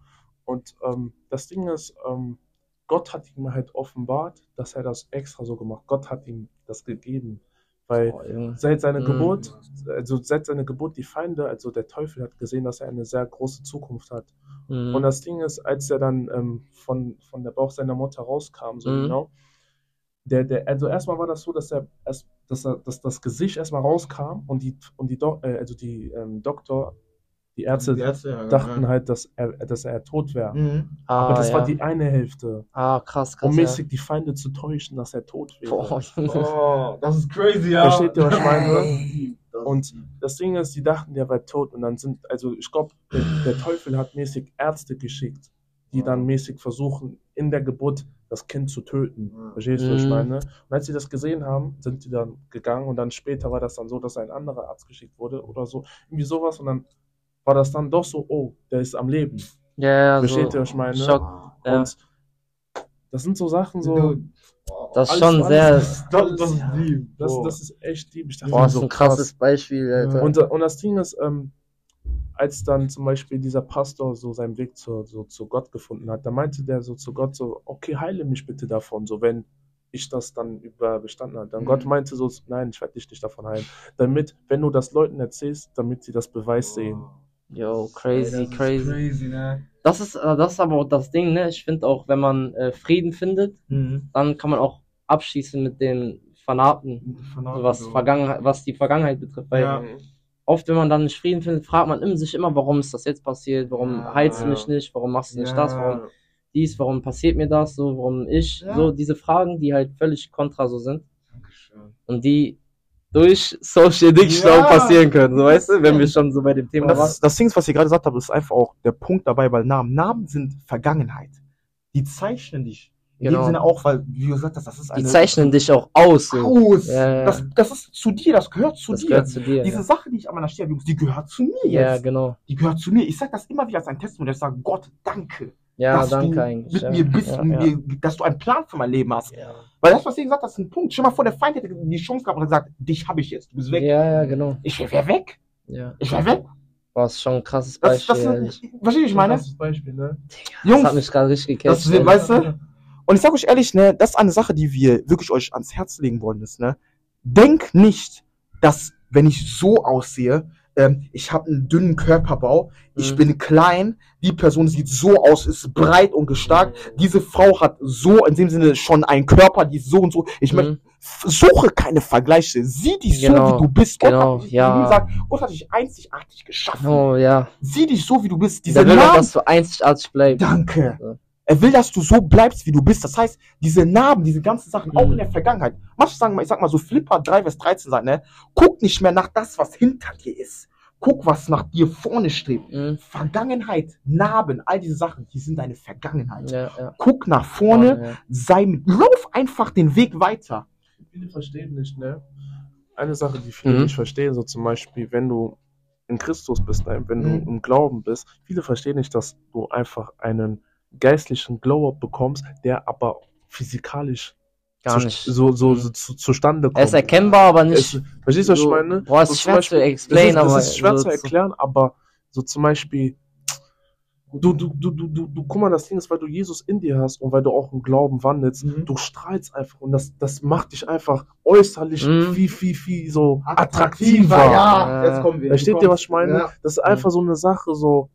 Und ähm, das Ding ist, ähm, Gott hat ihm halt offenbart, dass er das extra so gemacht. Gott hat ihm das gegeben. Weil Boah, Junge. seit seiner Mhm. Geburt, also seit seiner Geburt, die Feinde, also der Teufel hat gesehen, dass er eine sehr große Zukunft hat. Mhm. Und das Ding ist, als er dann ähm, von, von der Bauch seiner Mutter rauskam, so Mhm. genau, der, der, also erstmal war das so, dass er erst, dass er, dass das Gesicht erstmal rauskam und die, und die, Do äh, also die ähm, Doktor, die Ärzte dachten halt, dass er, dass er tot wäre. Mhm. ah, Aber das ja. war die eine Hälfte, Ah, krass, krass. um ja. mäßig die Feinde zu täuschen, dass er tot wäre. Boah. Oh, das ist crazy, ja. Versteht ihr, was ich meine? Und das Ding ist, die dachten, der wäre tot und dann sind, also ich glaube, der, der Teufel hat mäßig Ärzte geschickt, die dann mäßig versuchen, in der Geburt das Kind zu töten. Ja. Verstehst du, was ich Mhm. meine? Und als sie das gesehen haben, sind die dann gegangen und dann später war das dann so, dass ein anderer Arzt geschickt wurde oder so. Irgendwie sowas und dann war das dann doch so, oh, der ist am Leben. ja, ja, Versteht so. ihr, was ich meine? Schock. Ja. Und das sind so Sachen, so. Das ist alles- schon alles- sehr. alles- Das, das ist deep. Das, das ist echt deep. Ich dachte Boah, mir ist so ein krasses Beispiel, Alter. Und, und das Ding ist, ähm, als dann zum Beispiel dieser Pastor so seinen Weg zu, so, zu Gott gefunden hat, da meinte der so zu Gott so, okay, heile mich bitte davon, so wenn ich das dann über bestanden habe. Dann Mhm. Gott meinte so, nein, ich werde dich nicht davon heilen. Damit, wenn du das Leuten erzählst, damit sie das Beweis sehen. Yo, crazy, Das ist crazy. crazy, ne? Das ist, äh, das ist aber auch das Ding, ne? Ich finde auch, wenn man äh, Frieden findet, Mhm. dann kann man auch abschließen mit den Fanaten, was, Vergangenheit, was die Vergangenheit betrifft. Weil Ja. oft, wenn man dann nicht Frieden findet, fragt man immer sich immer, warum ist das jetzt passiert? Warum Ja, heilst du ja. mich nicht? Warum machst du nicht das? Warum dies? Warum passiert mir das? So, warum ich? So, diese Fragen, die halt völlig kontra so sind Dankeschön. und die durch Social Addiction Ja. auch passieren können, so weißt du, wenn wir schon so bei dem Thema das, waren. das Ding, was ihr gerade gesagt habt, ist einfach auch der Punkt dabei, weil Namen, Namen sind Vergangenheit. Die zeichnen dich. In Genau. dem Sinne auch, weil, wie du gesagt hast, das ist Die eine. zeichnen dich auch aus. So. aus. Ja, ja. Das, das ist zu dir, das gehört zu Das dir. gehört zu dir. Diese ja. Sache, die ich an meiner Stirn habe, die gehört zu mir ja, jetzt. genau. Die gehört zu mir. Ich sage das immer wieder als ein Testimonial. Ich sage, Gott, danke, Ja, dass danke du eigentlich. mit ja. mir bist ja, ja. Dass du einen Plan für mein Leben hast. Ja. Weil das, was ihr gesagt habt, ist ein Punkt. Stell mal vor, der Feind hätte die Chance gehabt und gesagt, dich habe ich jetzt, du bist weg. ja, ja, genau. Ich wäre weg. Ja. Ich wäre weg. Boah, ist schon ein krasses Das, Beispiel. das, verstehst du, wie ich meine? Das ist das Beispiel, ne? Das hat Jungs, mich gerade richtig das, gecatcht. weißt du? Und ich sage euch ehrlich, ne, das ist eine Sache, die wir wirklich euch ans Herz legen wollen, ist, ne. Denk nicht, dass wenn ich so aussehe, ähm, ich habe einen dünnen Körperbau, ich Mhm. bin klein, die Person sieht so aus, ist breit und gestarkt, diese Frau hat so in dem Sinne schon einen Körper, die ist so und so. Ich Mhm. Suche keine Vergleiche. Sieh dich Genau, so, wie du bist. Gott genau, hat dich, ja. gesagt, Gott hat dich einzigartig geschaffen. Oh ja. Sieh dich so, wie du bist. Diese will doch, Narben, dass du einzigartig bleibst. danke. Ja. Er will, dass du so bleibst, wie du bist. Das heißt, diese Narben, diese ganzen Sachen, auch Mhm. in der Vergangenheit. Manche sagen mal, ich sag mal so, Flipper 3, Vers 13 sagt, ne? Guck nicht mehr nach das, was hinter dir ist. Guck, was nach dir vorne strebt. Mhm. Vergangenheit, Narben, all diese Sachen, die sind deine Vergangenheit. Ja, ja. Guck nach vorne, Ja. sei mit, lauf einfach den Weg weiter. Viele verstehen nicht, ne? Eine Sache, die viele Mhm. nicht verstehen, so zum Beispiel, wenn du in Christus bist, ne? wenn Mhm. du im Glauben bist, viele verstehen nicht, dass du einfach einen geistlichen Glow-Up bekommst, der aber physikalisch Gar zu, nicht. So, so, so zu, zustande kommt. Er ist erkennbar, aber nicht. Es, verstehst du, was ich meine? Boah, ist So zum schwer zu explain, das ist, aber Das ist schwer so zu erklären, aber so zum Beispiel, du, du, du, du, du, du, guck mal, das Ding ist, weil du Jesus in dir hast und weil du auch im Glauben wandelst, Mhm. du strahlst einfach und das, das macht dich einfach äußerlich Mhm. viel, viel, viel so attraktiver. Ja, Ja. jetzt kommen wir. Versteht ihr, was ich meine? Ja. Das ist einfach so eine Sache, so,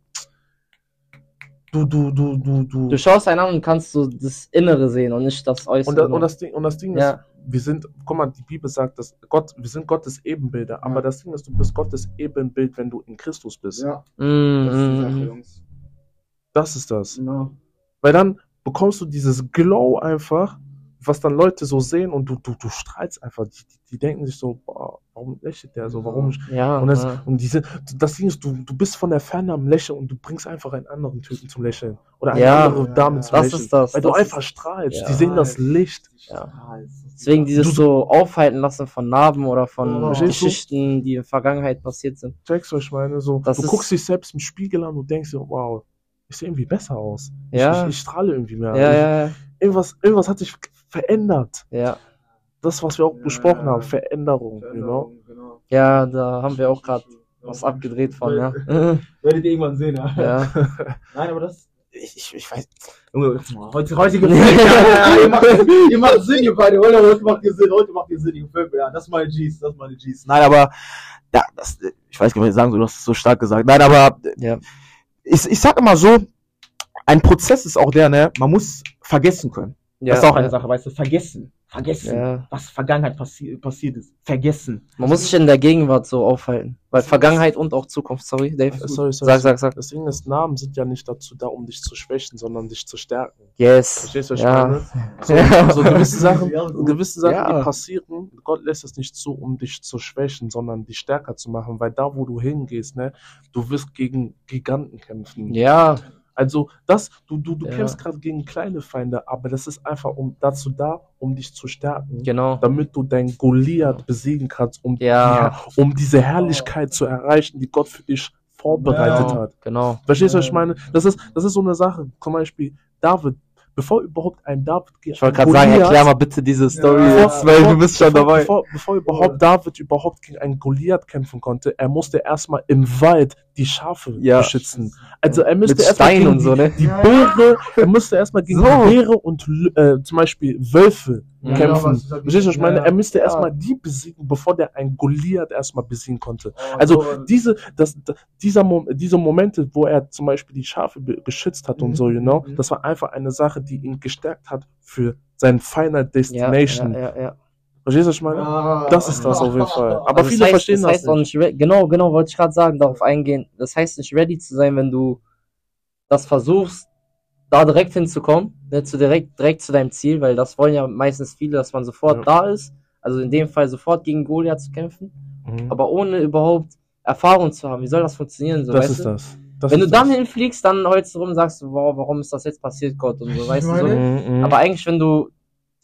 du, du, du, du, du. Du schaust einen an und kannst so das Innere sehen und nicht das Äußere. und, das, und das Ding, und das Ding ist, Ja. wir sind, guck mal, die Bibel sagt, dass Gott, wir sind Gottes Ebenbilder, aber das Ding ist, du bist Gottes Ebenbild, wenn du in Christus bist. Ja, Mhm, das ist die Sache. Jungs. Das ist das. Genau. Weil dann bekommst du dieses Glow einfach, was dann Leute so sehen und du, du, du strahlst einfach. Die, die, die denken sich so, boah, warum lächelt der so? Warum? Ja. Und, das, ja. und diese, das Ding ist, du, du bist von der Ferne am Lächeln und du bringst einfach einen anderen Typen zum Lächeln. Oder eine Ja, andere Dame ja. zum Das Lächeln. ist das. Weil du das einfach ist, strahlst. Ja. Die sehen das Licht. Ja. Deswegen dieses Du- so aufhalten lassen von Narben oder von du? Geschichten, die in der Vergangenheit passiert sind. Checkst du, ich meine? So, Das du ist- guckst dich selbst im Spiegel an und denkst dir, wow, ich sehe irgendwie besser aus. Ja. Ich, ich, ich strahle irgendwie mehr. Ja, ja, ja. Irgendwas, irgendwas hat sich verändert. Ja, Das, was wir auch Ja, besprochen ja. haben, Veränderung, you know? Genau. ja da haben wir auch gerade was abgedreht von, ja. Werdet ihr irgendwann sehen, ja. ja. Nein, aber das. Ich, ich, ich weiß. Junge, heute, heute gefällt mir. Ja, ihr, macht, ihr macht Sinn, ihr beide. Heute, heute macht ihr Sinn. Heute macht ihr Sinn. Ihr gefällt mir. Ja, das ist meine G's. Das ist meine G's. Nein, aber. Ja, das, ich weiß gar nicht, was ich sagen soll. Du hast es so stark gesagt. Nein, aber. Ja. Ich, ich sag immer so. Ein Prozess ist auch der, ne? Man muss vergessen können. ja. das ist auch eine Sache, weißt du? Vergessen. Vergessen. Ja. Was Vergangenheit passi passiert ist. Vergessen. Man muss sich in der Gegenwart so aufhalten. Weil Vergangenheit und auch Zukunft, sorry, Dave. Sorry, sorry. Sag, sag, sag. Das Ding ist, Namen sind ja nicht dazu da, um dich zu schwächen, sondern dich zu stärken. Yes. Verstehst du, was ich Ja. meine? So, Ja. so gewisse Sachen, gewisse Sachen, Ja. die passieren, Gott lässt es nicht zu, um dich zu schwächen, sondern dich stärker zu machen, weil da, wo du hingehst, ne, du wirst gegen Giganten kämpfen. Ja, Also das, du, du, du Ja. kämpfst gerade gegen kleine Feinde, aber das ist einfach um dazu da, um dich zu stärken. genau. Damit du dein Goliath besiegen kannst, um, Ja. die, um diese Herrlichkeit zu erreichen, die Gott für dich vorbereitet Ja. hat. Genau. Verstehst du, was ich meine? Das ist, das ist so eine Sache. Zum Beispiel David, bevor überhaupt ein David gegen Ich wollte einen gerade sagen, Goliath- erklär mal bitte diese Story Ja. jetzt, weil du bist schon bevor, dabei. Bevor, bevor überhaupt David überhaupt gegen einen Goliath kämpfen konnte, er musste erstmal im Wald die Schafe Ja. beschützen. Also er müsste Mit erstmal gegen so, die, ne? die Beere, er musste erstmal gegen So. die Beere und äh, zum Beispiel Wölfe Ja, kämpfen. was- Verstehst du, was ich meine? Ja, Er müsste ja. erstmal die besiegen, bevor der einen Goliath erstmal besiegen konnte. Also diese, das, da- dieser Mom diese Momente, wo er zum Beispiel die Schafe be- beschützt hat und Mhm. so, you know, Mhm. das war einfach eine Sache, die ihn gestärkt hat für sein Final Ja, Destination. ja, ja, ja. Verstehst du, was ich meine? Ah. Das ist das auf jeden Fall. Aber Also viele das heißt, verstehen das. das, heißt auch nicht. nicht. re- Genau, genau, wollte ich gerade sagen, darauf eingehen. Das heißt nicht ready zu sein, wenn du das versuchst, da direkt hinzukommen, ne, zu direkt, direkt zu deinem Ziel, weil das wollen ja meistens viele, dass man sofort Ja. da ist. Also in dem Fall sofort gegen Goliath zu kämpfen, Mhm. aber ohne überhaupt Erfahrung zu haben. Wie soll das funktionieren? So, das weißt ist du? das. das Wenn du dann das. hinfliegst, dann heulst du rum und sagst, wow, warum ist das jetzt passiert, Gott? Und so, weißt du, so. meine? Mhm, mhm. Aber eigentlich, wenn du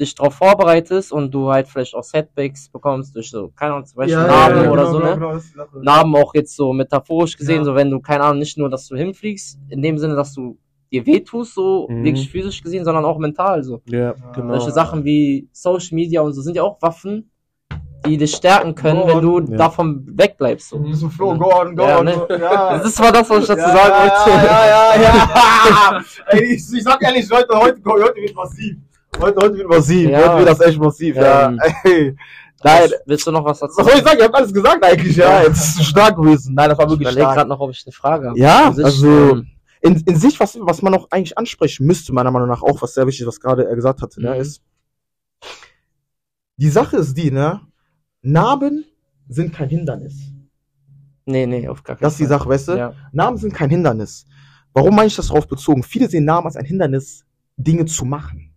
dich darauf vorbereitest und du halt vielleicht auch Setbacks bekommst durch so, keine Ahnung, zum Beispiel ja, Narben ja, oder genau, so, genau, ne? genau, Sache. Narben auch jetzt so metaphorisch gesehen, Ja. so wenn du, keine Ahnung, nicht nur, dass du hinfliegst, in dem Sinne, dass du dir wehtust, so Mhm. wirklich physisch gesehen, sondern auch mental, so. ja, genau. Solche Sachen wie Social Media und so sind ja auch Waffen, die dich stärken können, Go wenn du Ja. davon wegbleibst, so. Ein Flo, go on, go Ja, on. ne? Ja. Das ist zwar das, was ich dazu ja, sagen wollte. Ja, ja, ja, ja. Ey, ich, ich sag ehrlich, Leute, heute, heute wird massiv. Heute, heute wird massiv. Ja. Heute wird das echt massiv, ja. Ähm, Ey. Nein, Willst du noch was dazu? was soll ich sagen? Ich hab alles gesagt eigentlich, ja. Es ist stark gewesen. Nein, das war Ich wirklich überlege stark. gerade noch, ob ich eine Frage habe. Ja, also ähm, in, in sich, was, was man noch eigentlich ansprechen müsste, meiner Meinung nach auch, was sehr wichtig ist, was gerade er gesagt hatte, ne, Mhm. ist, die Sache ist die, ne, Narben sind kein Hindernis. nee, nee, auf gar keinen Das ist die Fall. Sache, weißt du? Ja. Narben sind kein Hindernis. Warum meine ich das darauf bezogen? Viele sehen Narben als ein Hindernis, Dinge zu machen.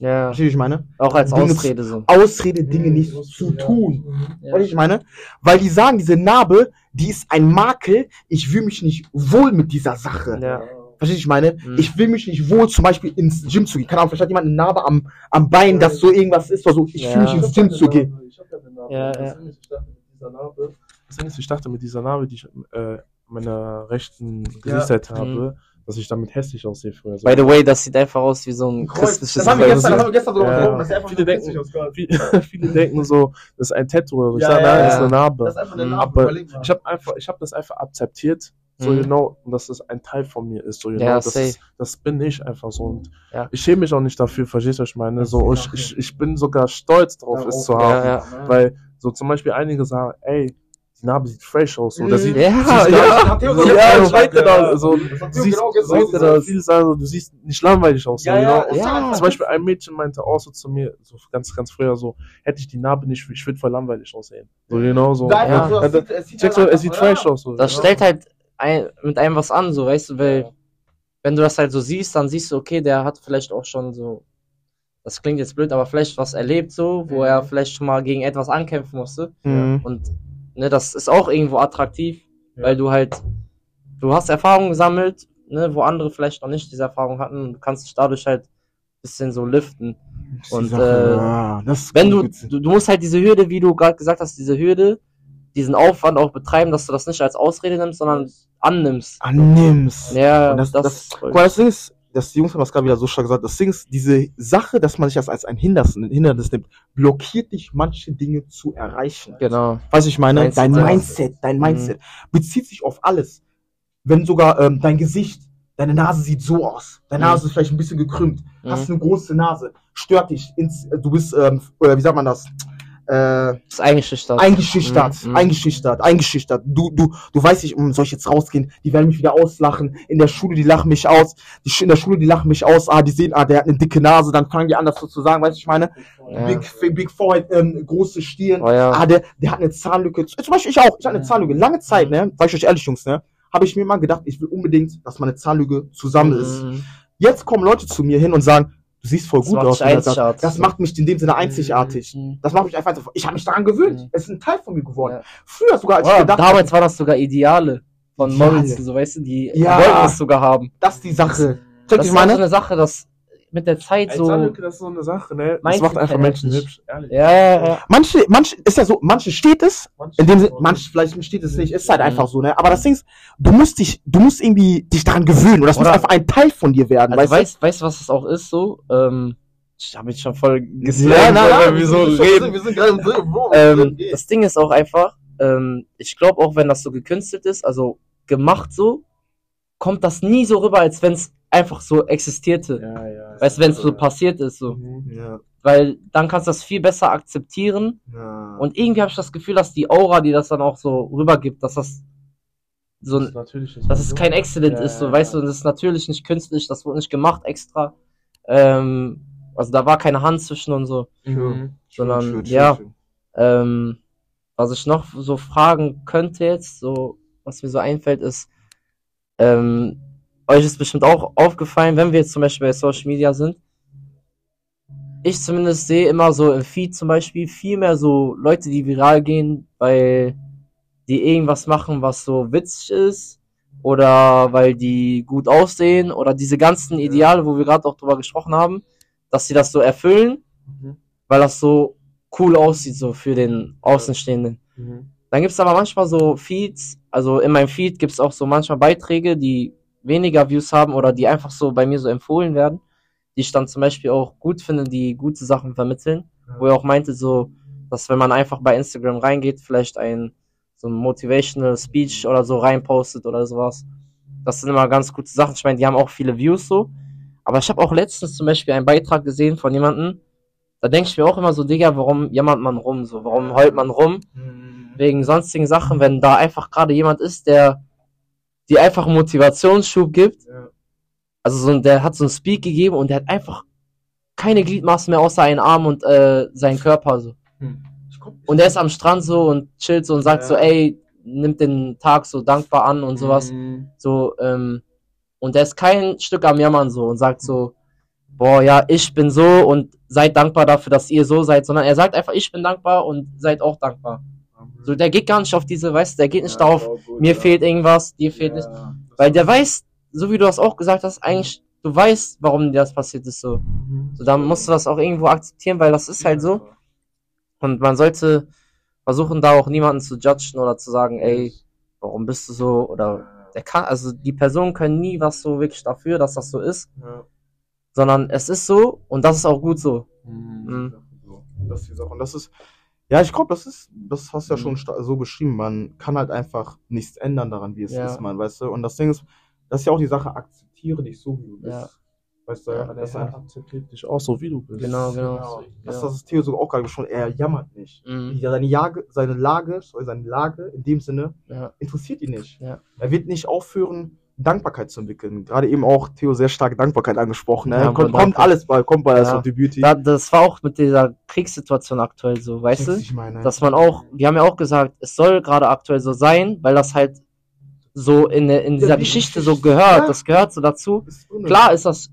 Ja, Verstehst du, wie ich meine? auch als Dinge Ausrede so. Ausrede, Dinge nicht zu tun. Ja. Weißt du, wie ich meine? Weil die sagen, diese Narbe, die ist ein Makel, ich fühle mich nicht wohl mit dieser Sache. Ja. Verstehst du, ich meine? Mhm. Ich will mich nicht wohl zum Beispiel ins Gym zu gehen. Keine Ahnung, vielleicht hat jemand eine Narbe am, am Bein, dass so irgendwas ist, oder so. Ich Ja. fühle mich ins Gym zu gehen. Ich hab ja eine Narbe. Ja, ja. Deswegen, ich dachte mit dieser Narbe, deswegen ist, ich dachte mit dieser Narbe, die ich äh, meiner rechten Gesichtsseite Mhm. habe, dass ich damit hässlich aussehe früher. So. By the way, das sieht einfach aus wie so ein christliches Das haben wir gestern, das haben wir gestern so Ja. das einfach Viele denken- witzig aus Gott. Viele, viele denken so, das ist ein Tattoo oder so. Ich Ja, sage, ja, nein, das ja. ist eine Narbe. Das ist einfach eine Mhm. Narbe, Aber. Ich habe einfach, ich habe das einfach akzeptiert, so Mhm. genau, und dass das ein Teil von mir ist, so genau. Ja, das, ist, das bin ich einfach so und Ja. ich schäme mich auch nicht dafür, verstehst du, was ich meine? Das So, ich, ich, ich bin sogar stolz drauf, es zu haben, Ja, ja. weil so zum Beispiel einige sagen, ey, die Narbe sieht fresh aus, so, das sieht, Ja, ja. du- Ja, ich das, ja. so, du siehst, genau so, gesagt. das? viele sagen so, du siehst nicht langweilig aus, so, Ja, ja, genau. ja. Zum Beispiel ein Mädchen meinte auch so zu mir, so ganz, ganz früher so, hätte ich die Narbe nicht, ich würde voll langweilig aussehen. So, genau so. Ja. also, Ja, es sieht- es sieht sieht fresh aus. So, Das genau. stellt halt ein, mit einem was an, so, weißt du, weil, wenn du das halt so siehst, dann siehst du, okay, der hat vielleicht auch schon so, das klingt jetzt blöd, aber vielleicht was erlebt, so, wo Mhm. er vielleicht schon mal gegen etwas ankämpfen musste. Mhm. Und, ne, das ist auch irgendwo attraktiv, Ja. weil du halt, du hast Erfahrungen gesammelt, ne, wo andere vielleicht noch nicht diese Erfahrung hatten und du kannst dich dadurch halt bisschen so liften. Und, Sache, äh, ja, das Wenn du, du, du musst halt diese Hürde, wie du gerade gesagt hast, diese Hürde, diesen Aufwand auch betreiben, dass du das nicht als Ausrede nimmst, sondern annimmst. annimmst. Ja, Und das, das, das, guck mal, das ist, das die Jungs haben das gerade wieder so stark gesagt, das Ding ist, diese Sache, dass man sich das als ein Hindernis, ein Hindernis nimmt, blockiert dich, manche Dinge zu erreichen. genau. Weißt du, ich meine, Mindset, dein ja. Mindset, dein Mhm. Mindset bezieht sich auf alles. Wenn sogar ähm, dein Gesicht, deine Nase sieht so aus, deine Mhm. Nase ist vielleicht ein bisschen gekrümmt, Mhm. hast eine große Nase, stört dich, ins, du bist, ähm, oder wie sagt man das, äh, ist eingeschüchtert. eingeschüchtert, Mhm. eingeschüchtert, eingeschüchtert. Du, du, du weißt nicht, soll ich jetzt rausgehen? Die werden mich wieder auslachen. In der Schule, die lachen mich aus. Die, in der Schule, die lachen mich aus. Ah, die sehen, ah, der hat eine dicke Nase. Dann fangen die an, das so zu sagen. Weißt du, ich meine? Ja. Big, Big Forehead, ähm, große Stirn. Oh ja. Ah, der, der hat eine Zahnlücke. Zum Beispiel ich auch. Ich hatte eine Zahnlücke. Lange Zeit, ne? Sag ich euch ehrlich, Jungs, ne? Habe ich mir mal gedacht, ich will unbedingt, dass meine Zahnlücke zusammen ist. Mhm. Jetzt kommen Leute zu mir hin und sagen, du siehst voll Das gut aus. das, das macht mich in dem Sinne einzigartig. Mhm. Das macht mich einfach, ich habe mich daran gewöhnt. Mhm. Es ist ein Teil von mir geworden. Ja. Früher sogar, als ich Oh, gedacht damals war das sogar Ideale von. Models, so weißt du, die Ja. wollten es sogar haben. das ist die Sache. Das ich ist so meine? eine Sache, dass mit der Zeit so. Zahnlücke, das ist so eine Sache, ne? Das macht einfach verändert Menschen hübsch, ehrlich. Ja, ja, ja. Manche, manche, ist ja so, manche steht es, Manche- in dem Sinne, manche vielleicht steht es nicht, ist halt Mhm. einfach so, ne? Aber das Ding ist, du musst dich, du musst irgendwie dich daran gewöhnen und das muss Oder- einfach ein Teil von dir werden, Also weißt weißt, weißt du, was das auch ist so? Ähm, ich habe mich schon voll du? geslammt, weil wir so reden. wir sind gerade im Dreh, Bro. Ähm, das Ding ist auch einfach, ähm, ich glaube auch, wenn das so gekünstelt ist, also gemacht so, kommt das nie so rüber, als wenn es einfach so existierte. Ja, ja. Weißt du, wenn es so passiert ist, so. Mhm. ja, Weil dann kannst du das viel besser akzeptieren. ja. Und irgendwie habe ich das Gefühl, dass die Aura, die das dann auch so rübergibt, dass das so Das ist ein, dass es kein Accident Ja, ist, so ja, weißt du, das ist natürlich nicht künstlich, das wurde nicht gemacht extra. Ähm, also da war keine Hand zwischen und so. Mhm. sondern, Schön, schön, ja. schön. Ähm, was ich noch so fragen könnte jetzt, so, was mir so einfällt, ist, ähm, euch ist bestimmt auch aufgefallen, wenn wir jetzt zum Beispiel bei Social Media sind. Ich zumindest sehe immer so im Feed zum Beispiel viel mehr so Leute, die viral gehen, weil die irgendwas machen, was so witzig ist oder weil die gut aussehen oder diese ganzen Ideale, wo wir gerade auch drüber gesprochen haben, dass sie das so erfüllen Mhm. weil das so cool aussieht, so für den Außenstehenden. Mhm. Dann gibt's aber manchmal so Feeds, also in meinem Feed gibt's auch so manchmal Beiträge, die weniger Views haben oder die einfach so bei mir so empfohlen werden, die ich dann zum Beispiel auch gut finde, die gute Sachen vermitteln, wo er auch meinte so, dass wenn man einfach bei Instagram reingeht, vielleicht ein so ein Motivational Speech oder so reinpostet oder sowas. Das sind immer ganz gute Sachen. Ich meine, die haben auch viele Views so. Aber ich habe auch letztens zum Beispiel einen Beitrag gesehen von jemandem, da denke ich mir auch immer so, Digga, warum jammert man rum, so, warum heult man rum, wegen sonstigen Sachen, wenn da einfach gerade jemand ist, der dir einfach einen Motivationsschub gibt, Ja. also so, der hat so einen Speak gegeben und der hat einfach keine Gliedmaßen mehr außer einen Arm und äh, seinen Körper so. Komm- Und er ist am Strand so und chillt so und sagt Ja. so, ey, nimmt den Tag so dankbar an und sowas. Mhm. So, ähm, und der ist kein Stück am Jammern so und sagt so, boah, ja, ich bin so und seid dankbar dafür, dass ihr so seid, sondern er sagt einfach, ich bin dankbar und seid auch dankbar. So, der geht gar nicht auf diese, weißt du, der geht nicht Ja, darauf, gut, mir ja. fehlt irgendwas, dir fehlt nicht. Ja. Weil der weiß, so wie du das auch gesagt hast, eigentlich, du weißt, warum dir das passiert ist so. Mhm. So, dann musst du das auch irgendwo akzeptieren, weil das ist halt so. Und man sollte versuchen, da auch niemanden zu judgen oder zu sagen, ey, warum bist du so? Oder der kann, also die Personen können nie was so wirklich dafür, dass das so ist, sondern es ist so und das ist auch gut so. Mhm. So, das ist die Sache. Und das ist, ja, ich glaube, das ist, das hast du ja Mhm. schon sta- so beschrieben. Man kann halt einfach nichts ändern daran, wie es Ja. ist, man, weißt du. Und das Ding ist, das ist ja auch die Sache, akzeptiere dich so, wie du bist. Ja. Weißt du, Ja, das, einfach- akzeptiert dich auch so, wie du bist. Genau, genau. genau. Das Ja. ist das Theo sogar auch gerade schon, er jammert nicht. Mhm. Ja, Seine, Jage, seine Lage, sorry, seine Lage in dem Sinne Ja. interessiert ihn nicht. Ja. Er wird nicht aufhören, Dankbarkeit zu entwickeln. Gerade eben auch Theo sehr stark Dankbarkeit angesprochen. Ja, Ja, kommt, kommt alles bei, kommt bei Ja. das Debüt. Da, das war auch mit dieser Kriegssituation aktuell so, weißt du? Ich meine, Dass man auch, wir haben ja auch gesagt, es soll gerade aktuell so sein, weil das halt so in, in dieser die Geschichte so gehört, ja. das gehört so dazu. Ist. Klar ist das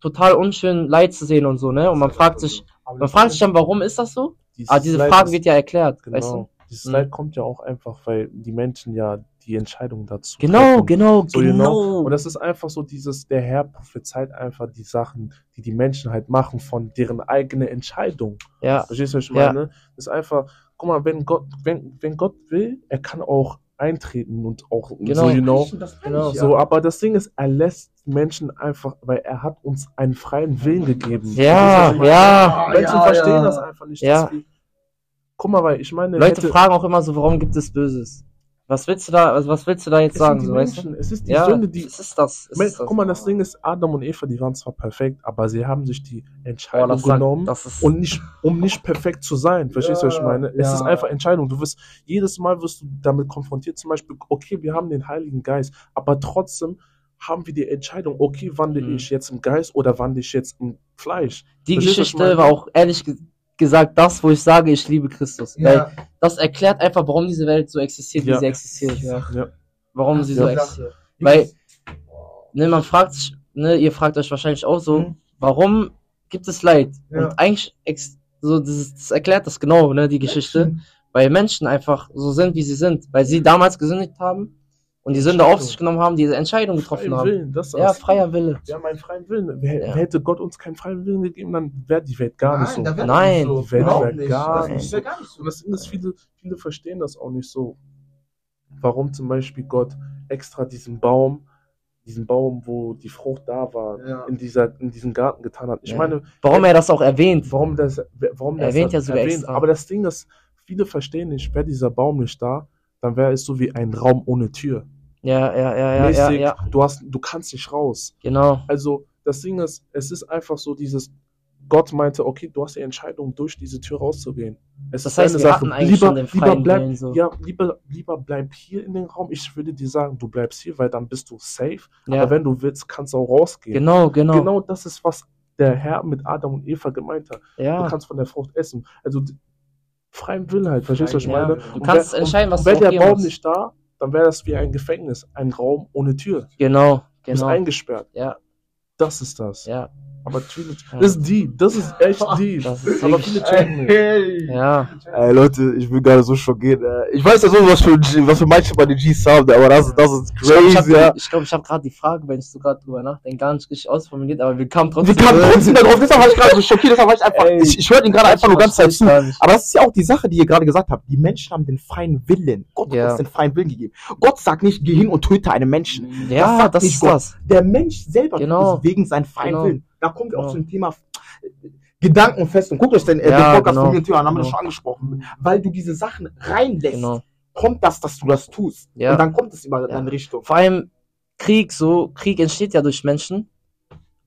total unschön, Leid zu sehen und so, ne? Und man fragt sich, Aber man fragt sich dann, warum ist das so? dieses Aber diese Frage wird ja erklärt, Genau. weißt du? Dieses Mhm. Leid kommt ja auch einfach, weil die Menschen ja die Entscheidung dazu Genau, treffen. genau, So, you genau. Und das ist einfach so dieses, der Herr prophezeit einfach die Sachen, die die Menschen halt machen von deren eigene Entscheidung. Ja, Verstehst du, was ich Ja. meine? Das ist einfach, guck mal, wenn Gott, wenn, wenn Gott will, er kann auch eintreten und auch Genau. so, you know. Genau. So, aber das Ding ist, er lässt Menschen einfach, weil er hat uns einen freien Willen gegeben. Ja, meine? ja. Menschen Ja, verstehen ja. das einfach nicht. Ja. deswegen- Guck mal, weil ich meine, Leute hätte- fragen auch immer so, warum gibt es Böses? Was willst du da, also was willst du da jetzt es sind sagen, die so, weißt du? Menschen, es ist die Ja, Sünde, die es ist das. Es Men- ist das. Guck mal, das Ding ist, Adam und Eva, die waren zwar perfekt, aber sie haben sich die Entscheidung Boah, das, sagt, genommen, das ist, und nicht, um nicht perfekt zu sein. Verstehst du, was ich Ja, meine? Es ja. ist einfach Entscheidung. Du wirst, jedes Mal wirst du damit konfrontiert, zum Beispiel, okay, wir haben den Heiligen Geist, aber trotzdem haben wir die Entscheidung, okay, wandle Mhm. ich jetzt im Geist oder wandle ich jetzt im Fleisch? die verstehst Geschichte war auch ehrlich ge gesagt das, wo ich sage, ich liebe Christus. Weil das erklärt einfach, warum diese Welt so existiert, wie Ja. sie existiert. Ja. Ja. Warum sie so Ja. existiert. Weil, ne, man fragt sich, ne, ihr fragt euch wahrscheinlich auch so, Mhm. warum gibt es Leid? Ja. Und eigentlich, ex so, das, ist- das erklärt das genau, ne, die Geschichte. Weil Menschen einfach so sind, wie sie sind. Weil sie damals gesündigt haben und die Sünde auf sich genommen haben, diese Entscheidung getroffen Freien haben. Willen, das ist Ja, das. freier Wille. Wir haben einen freien Willen. Wer, Ja. Hätte Gott uns keinen freien Willen gegeben, dann wäre die Welt gar nicht so. Nein, so. die Welt Überhaupt wär nicht. gar Das nicht ist ja gar nicht so. Und das Ding ist, viele, viele verstehen das auch nicht so. Warum zum Beispiel Gott extra diesen Baum, diesen Baum, wo die Frucht da war, Ja. in, dieser, in diesen Garten getan hat. Ich Ja. meine, Warum er das auch erwähnt. warum das, warum das Erwähnt ja sogar extra. Aber das Ding ist, viele verstehen nicht, wäre dieser Baum nicht da, dann wäre es so wie ein Raum ohne Tür. Ja, ja, ja, ja, ja, Mäßig, ja. Du, hast, du kannst nicht raus. Genau. Also, das Ding ist, es ist einfach so dieses, Gott meinte, okay, du hast die Entscheidung, durch diese Tür rauszugehen. Es Das ist heißt, deine wir Sache. hatten eigentlich lieber, schon den lieber bleib, Willen so. ja, lieber, lieber bleib hier in den Raum. Ich würde dir sagen, du bleibst hier, weil dann bist du safe. Ja. Aber wenn du willst, kannst du auch rausgehen. Genau, genau. Genau das ist, was der Herr mit Adam und Eva gemeint hat. Du Ja. kannst von der Frucht essen. Also freien Willen halt, verstehst du, was ich Ja. meine? Du Und kannst wär- entscheiden, was und du wäre der Baum nicht da, dann wäre das wie ein Gefängnis, ein Raum ohne Tür. Genau, Du bist genau. eingesperrt. Ja, Das ist das. ja, Aber Ja. das ist deep, das ist echt deep. Das ist Aber viele checken. Hey. ja. Ey, Leute, ich bin gerade so schockiert. Ich weiß ja so, was für, was für manche bei den Gs haben, aber das, das ist Ich glaube, ich crazy, ja. habe ich glaub, ich hab gerade die Frage, wenn ich so gerade drüber nachdenke, gar nicht richtig ausformuliert, aber wir kamen trotzdem. Wir kamen trotzdem darauf, deshalb war ich gerade so schockiert, deshalb war ich einfach, Ey, ich, ich höre den gerade einfach nur ganz Zeit zu. Aber das ist ja auch die Sache, die ihr gerade gesagt habt. Die Menschen haben den freien Willen. Gott Ja. hat uns den freien Willen gegeben. Gott sagt nicht, geh hin und töte einen Menschen. Ja, sagt das nicht ist Gott. das. Der Mensch selber Genau. wegen seinem freien Genau. Willen. Da kommen wir auch zum Thema äh, Gedankenfest. Und guckt euch den, äh, Ja, den Podcast genau. von mir an, haben wir das Genau. schon angesprochen. Weil du diese Sachen reinlässt, Genau. kommt das, dass du das tust. Ja. Und dann kommt es über Ja. deine Richtung. Vor allem Krieg so, Krieg entsteht ja durch Menschen.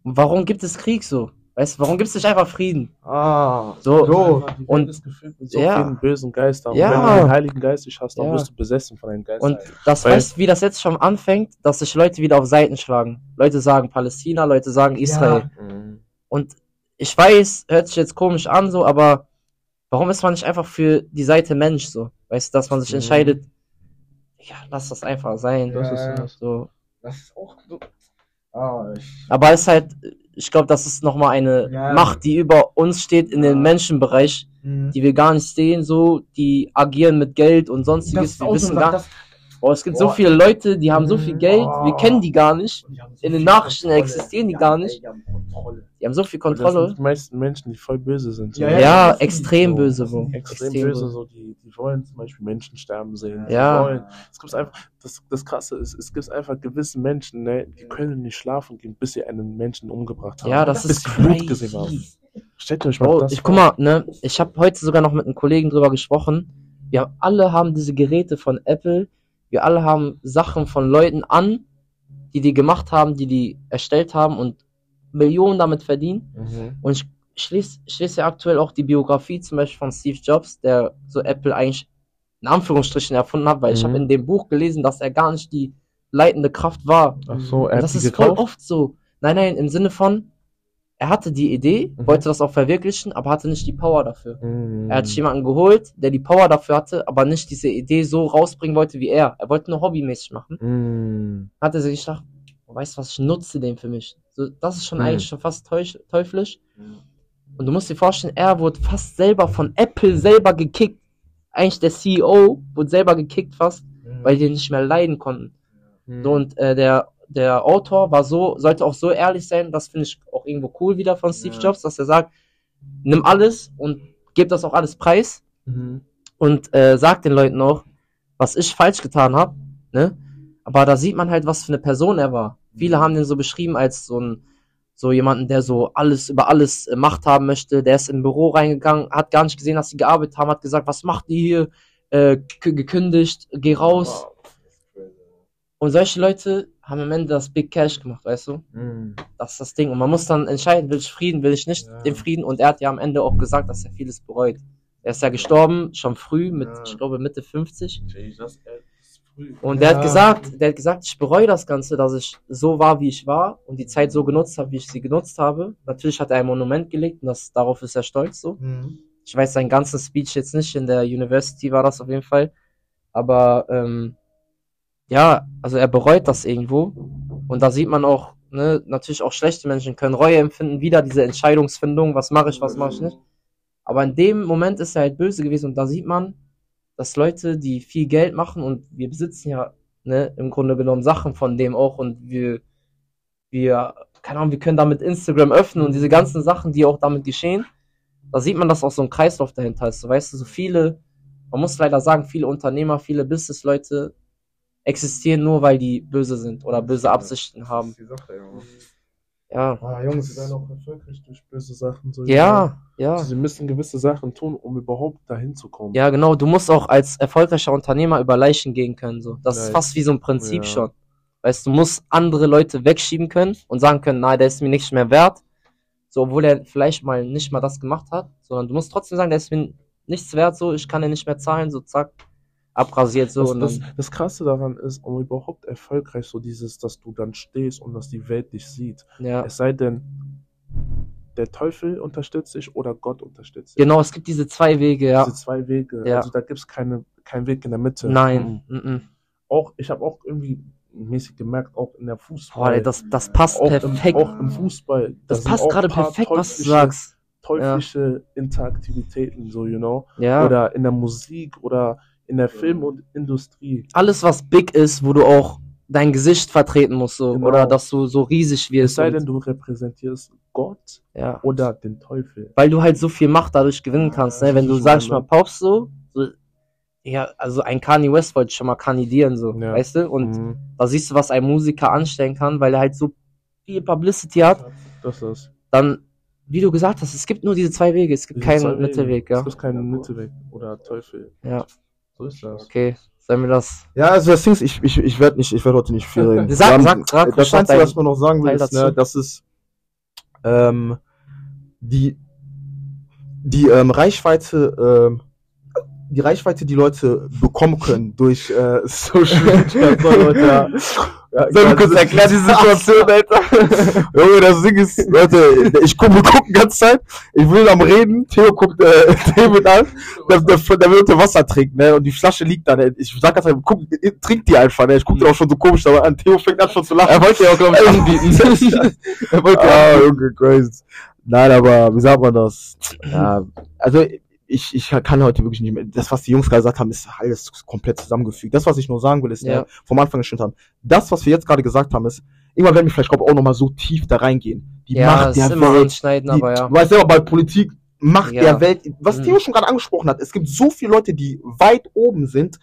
Warum gibt es Krieg so? Weißt du, warum gibt's nicht einfach Frieden? Ah, So, so. Und- ist gefüllt mit so ja. vielen bösen Geistern. Ja. Und wenn du den Heiligen Geist nicht hast, dann Ja. wirst du besessen von einem Geist. Und das Weil- heißt, wie das jetzt schon anfängt, dass sich Leute wieder auf Seiten schlagen. Leute sagen Palästina, Leute sagen Israel. Mhm. Und ich weiß, hört sich jetzt komisch an, so, aber warum ist man nicht einfach für die Seite Mensch so? Weißt du, dass man sich Mhm. entscheidet, ja, lass das einfach sein. Das ist Ja, das. So. Das ist auch so. Ah, ich. Aber es ist halt, ich glaube, das ist nochmal eine Ja. Macht, die über uns steht in Ja. den Menschenbereich, Mhm. die wir gar nicht sehen, so, die agieren mit Geld und Das sonstiges. ist Wir wissen gar Sache, Oh, es gibt so Boah. viele Leute, die haben so viel. Geld, wir kennen die gar nicht. so In den Nachrichten Kontrolle. existieren die Ja, gar ey, nicht. die haben Kontrolle. Die haben so viel Und Das Kontrolle. sind die meisten Menschen, die voll böse sind. So. Ja, Ja, ja, extrem so. böse, sind Extrem, Extrem böse, so die, die wollen zum Beispiel Menschen sterben sehen. Ja. Es gibt einfach, das, das Krasse ist, es gibt einfach gewisse Menschen, ne, die können nicht schlafen gehen, bis sie einen Menschen umgebracht haben. Ja, das bis ist sie Blut gesehen haben. Stellt euch mal Bro, das ich vor. guck mal, ne, ich habe heute sogar noch mit einem Kollegen drüber gesprochen. Wir haben, alle haben diese Geräte von Apple. Wir alle haben Sachen von Leuten an, die die gemacht haben, die die erstellt haben und Millionen damit verdienen. Mhm. Und ich, ich lese, ich lese ja aktuell auch die Biografie zum Beispiel von Steve Jobs, der so Apple eigentlich in Anführungsstrichen erfunden hat, weil ich Mhm. habe in dem Buch gelesen, dass er gar nicht die leitende Kraft war. Ach so, er Und hat das die ist voll gekauft. oft so. Nein, nein, im Sinne von, er hatte die Idee, Mhm. wollte das auch verwirklichen, aber hatte nicht die Power dafür. Mhm. Er hat sich jemanden geholt, der die Power dafür hatte, aber nicht diese Idee so rausbringen wollte wie er. Er wollte nur hobbymäßig machen. Mhm. Hat er sich gedacht, weißt du was, ich nutze den für mich. So, das ist schon Mhm. eigentlich schon fast teuflisch. Und du musst dir vorstellen, er wurde fast selber von Apple selber gekickt. Eigentlich der CEO wurde selber gekickt fast, weil die nicht mehr leiden konnten. Mhm. So, und äh, der, der Autor war so, sollte auch so ehrlich sein, das finde ich auch irgendwo cool wieder von Steve Ja. Jobs, dass er sagt, nimm alles und gib das auch alles preis Mhm. und äh, sag den Leuten auch, was ich falsch getan habe, ne? Aber da sieht man halt, was für eine Person er war. Viele haben den so beschrieben als so ein so jemanden, der so alles über alles äh, Macht haben möchte. Der ist im Büro reingegangen, hat gar nicht gesehen, dass sie gearbeitet haben, hat gesagt, was macht die hier? Äh, gekündigt, geh raus. Und solche Leute haben am Ende das Big Cash gemacht, weißt du? Mhm. Das ist das Ding. Und man muss dann entscheiden, will ich Frieden, will ich nicht Ja. den Frieden. Und er hat ja am Ende auch gesagt, dass er vieles bereut. Er ist ja gestorben, schon früh, mit, Ja. ich glaube, Mitte 50. Das ist früh. Und der Ja. hat gesagt, der hat gesagt, ich bereue das Ganze, dass ich so war, wie ich war und die Zeit so genutzt habe, wie ich sie genutzt habe. Natürlich hat er ein Monument gelegt und das, darauf ist er stolz so. Mhm. Ich weiß seinen ganzen Speech jetzt nicht, in der University war das auf jeden Fall. Aber ähm, ja, also er bereut das irgendwo. Und da sieht man auch, ne, natürlich auch schlechte Menschen können Reue empfinden, wieder diese Entscheidungsfindung, was mache ich, was mache ich nicht. Aber in dem Moment ist er halt böse gewesen und da sieht man, dass Leute, die viel Geld machen und wir besitzen ja, ne, im Grunde genommen Sachen von dem auch und wir, wir, keine Ahnung, wir können damit Instagram öffnen und diese ganzen Sachen, die auch damit geschehen, da sieht man, dass auch so ein Kreislauf dahinter ist. So, weißt du, so viele, man muss leider sagen, viele Unternehmer, viele Businessleute existieren nur, weil die böse sind oder böse Absichten haben. Die Sache, ja. Ja, Ah, Sie Jungs, werden auch erfolgreich durch böse Sachen. So ja, ja. Sie müssen gewisse Sachen tun, um überhaupt dahin zu kommen. Ja, genau. Du musst auch als erfolgreicher Unternehmer über Leichen gehen können. So. Das ist Right. fast wie so ein Prinzip Ja. schon. Weißt du, du musst andere Leute wegschieben können und sagen können, nein, der ist mir nicht mehr wert. So, obwohl er vielleicht mal nicht mal das gemacht hat, sondern du musst trotzdem sagen, der ist mir nichts wert, so, ich kann dir nicht mehr zahlen, so, zack, abrasiert, so, Das, und das, das Krasse daran ist, um überhaupt erfolgreich so dieses, dass du dann stehst und dass die Welt dich sieht. ja. Es sei denn, der Teufel unterstützt dich oder Gott unterstützt dich. Genau, es gibt diese zwei Wege, ja. Diese zwei Wege. Ja. Also da gibt es keine, keinen Weg in der Mitte. Nein, Mhm. mhm. Auch, ich habe auch irgendwie mäßig gemerkt, auch in der Fußball. Boah, das, das passt auch, perfekt. Im, auch im Fußball. das passt gerade perfekt, was du sagst. Teuflische Interaktivitäten, so, you know. Ja. Oder in der Musik oder in der Film- und Industrie. Alles, was big ist, wo du auch dein Gesicht vertreten musst, so, Genau. oder dass du so riesig Es wirst. sei und- denn, du repräsentierst Gott ja. oder den Teufel. weil du halt so viel Macht dadurch gewinnen kannst, Ja, ne? Wenn du, ist sag ich schon mal, Pops so, so, ja, also ein Kanye West wollte schon mal kandidieren, so, Ja. weißt du? Und Mhm. da siehst du, was ein Musiker anstellen kann, weil er halt so viel Publicity hat. Das ist. Dann, wie du gesagt hast, es gibt nur diese zwei Wege, es gibt diese keinen. Mittelweg, ja. Es gibt keinen Mittelweg oder Teufel. Ja, So ist das. okay, sollen wir das? Ja, also das Ding ist, ich, ich, ich werde nicht, ich werde heute nicht viel reden. Sag- Wir sag- sag das Einzige, was man noch sagen will, ist, ne, das ist, ähm, die, die ähm, Reichweite, ähm, die Reichweite, die Leute bekommen können durch äh, Social Media, so, Leute, ja. Ja, Soll ich ja, kurz erklären, die Situation, Alter? Junge, das Ding ist, Leute, ich gucke, wir gucken die ganze Zeit, ich will am Reden, Theo guckt äh, David an, der, der, der will unter Wasser trinken, ne, und die Flasche liegt da, ne, ich sag ganz einfach, guck, trink die einfach, ne, ich guck dir auch schon so komisch dabei an, Theo fängt an schon zu lachen. Er wollte ja auch, glaube ich, anbieten. er wollte Ah, Junge, crazy. Nein, aber wie sagt man das? Ja, also ich, ich kann heute wirklich nicht mehr. Das, was die Jungs gerade gesagt haben, ist alles komplett zusammengefügt. Das, was ich nur sagen will, ist, Ja. ne, vom Anfang gestimmt haben. Das, was wir jetzt gerade gesagt haben, ist, irgendwann werden wir vielleicht glaub, auch nochmal so tief da reingehen. Die ja, Macht der immer Welt. Die, aber ja. Du weißt selber, bei Politik, Macht Ja. der Welt. Was Mhm. Theo schon gerade angesprochen hat, es gibt so viele Leute, die weit oben sind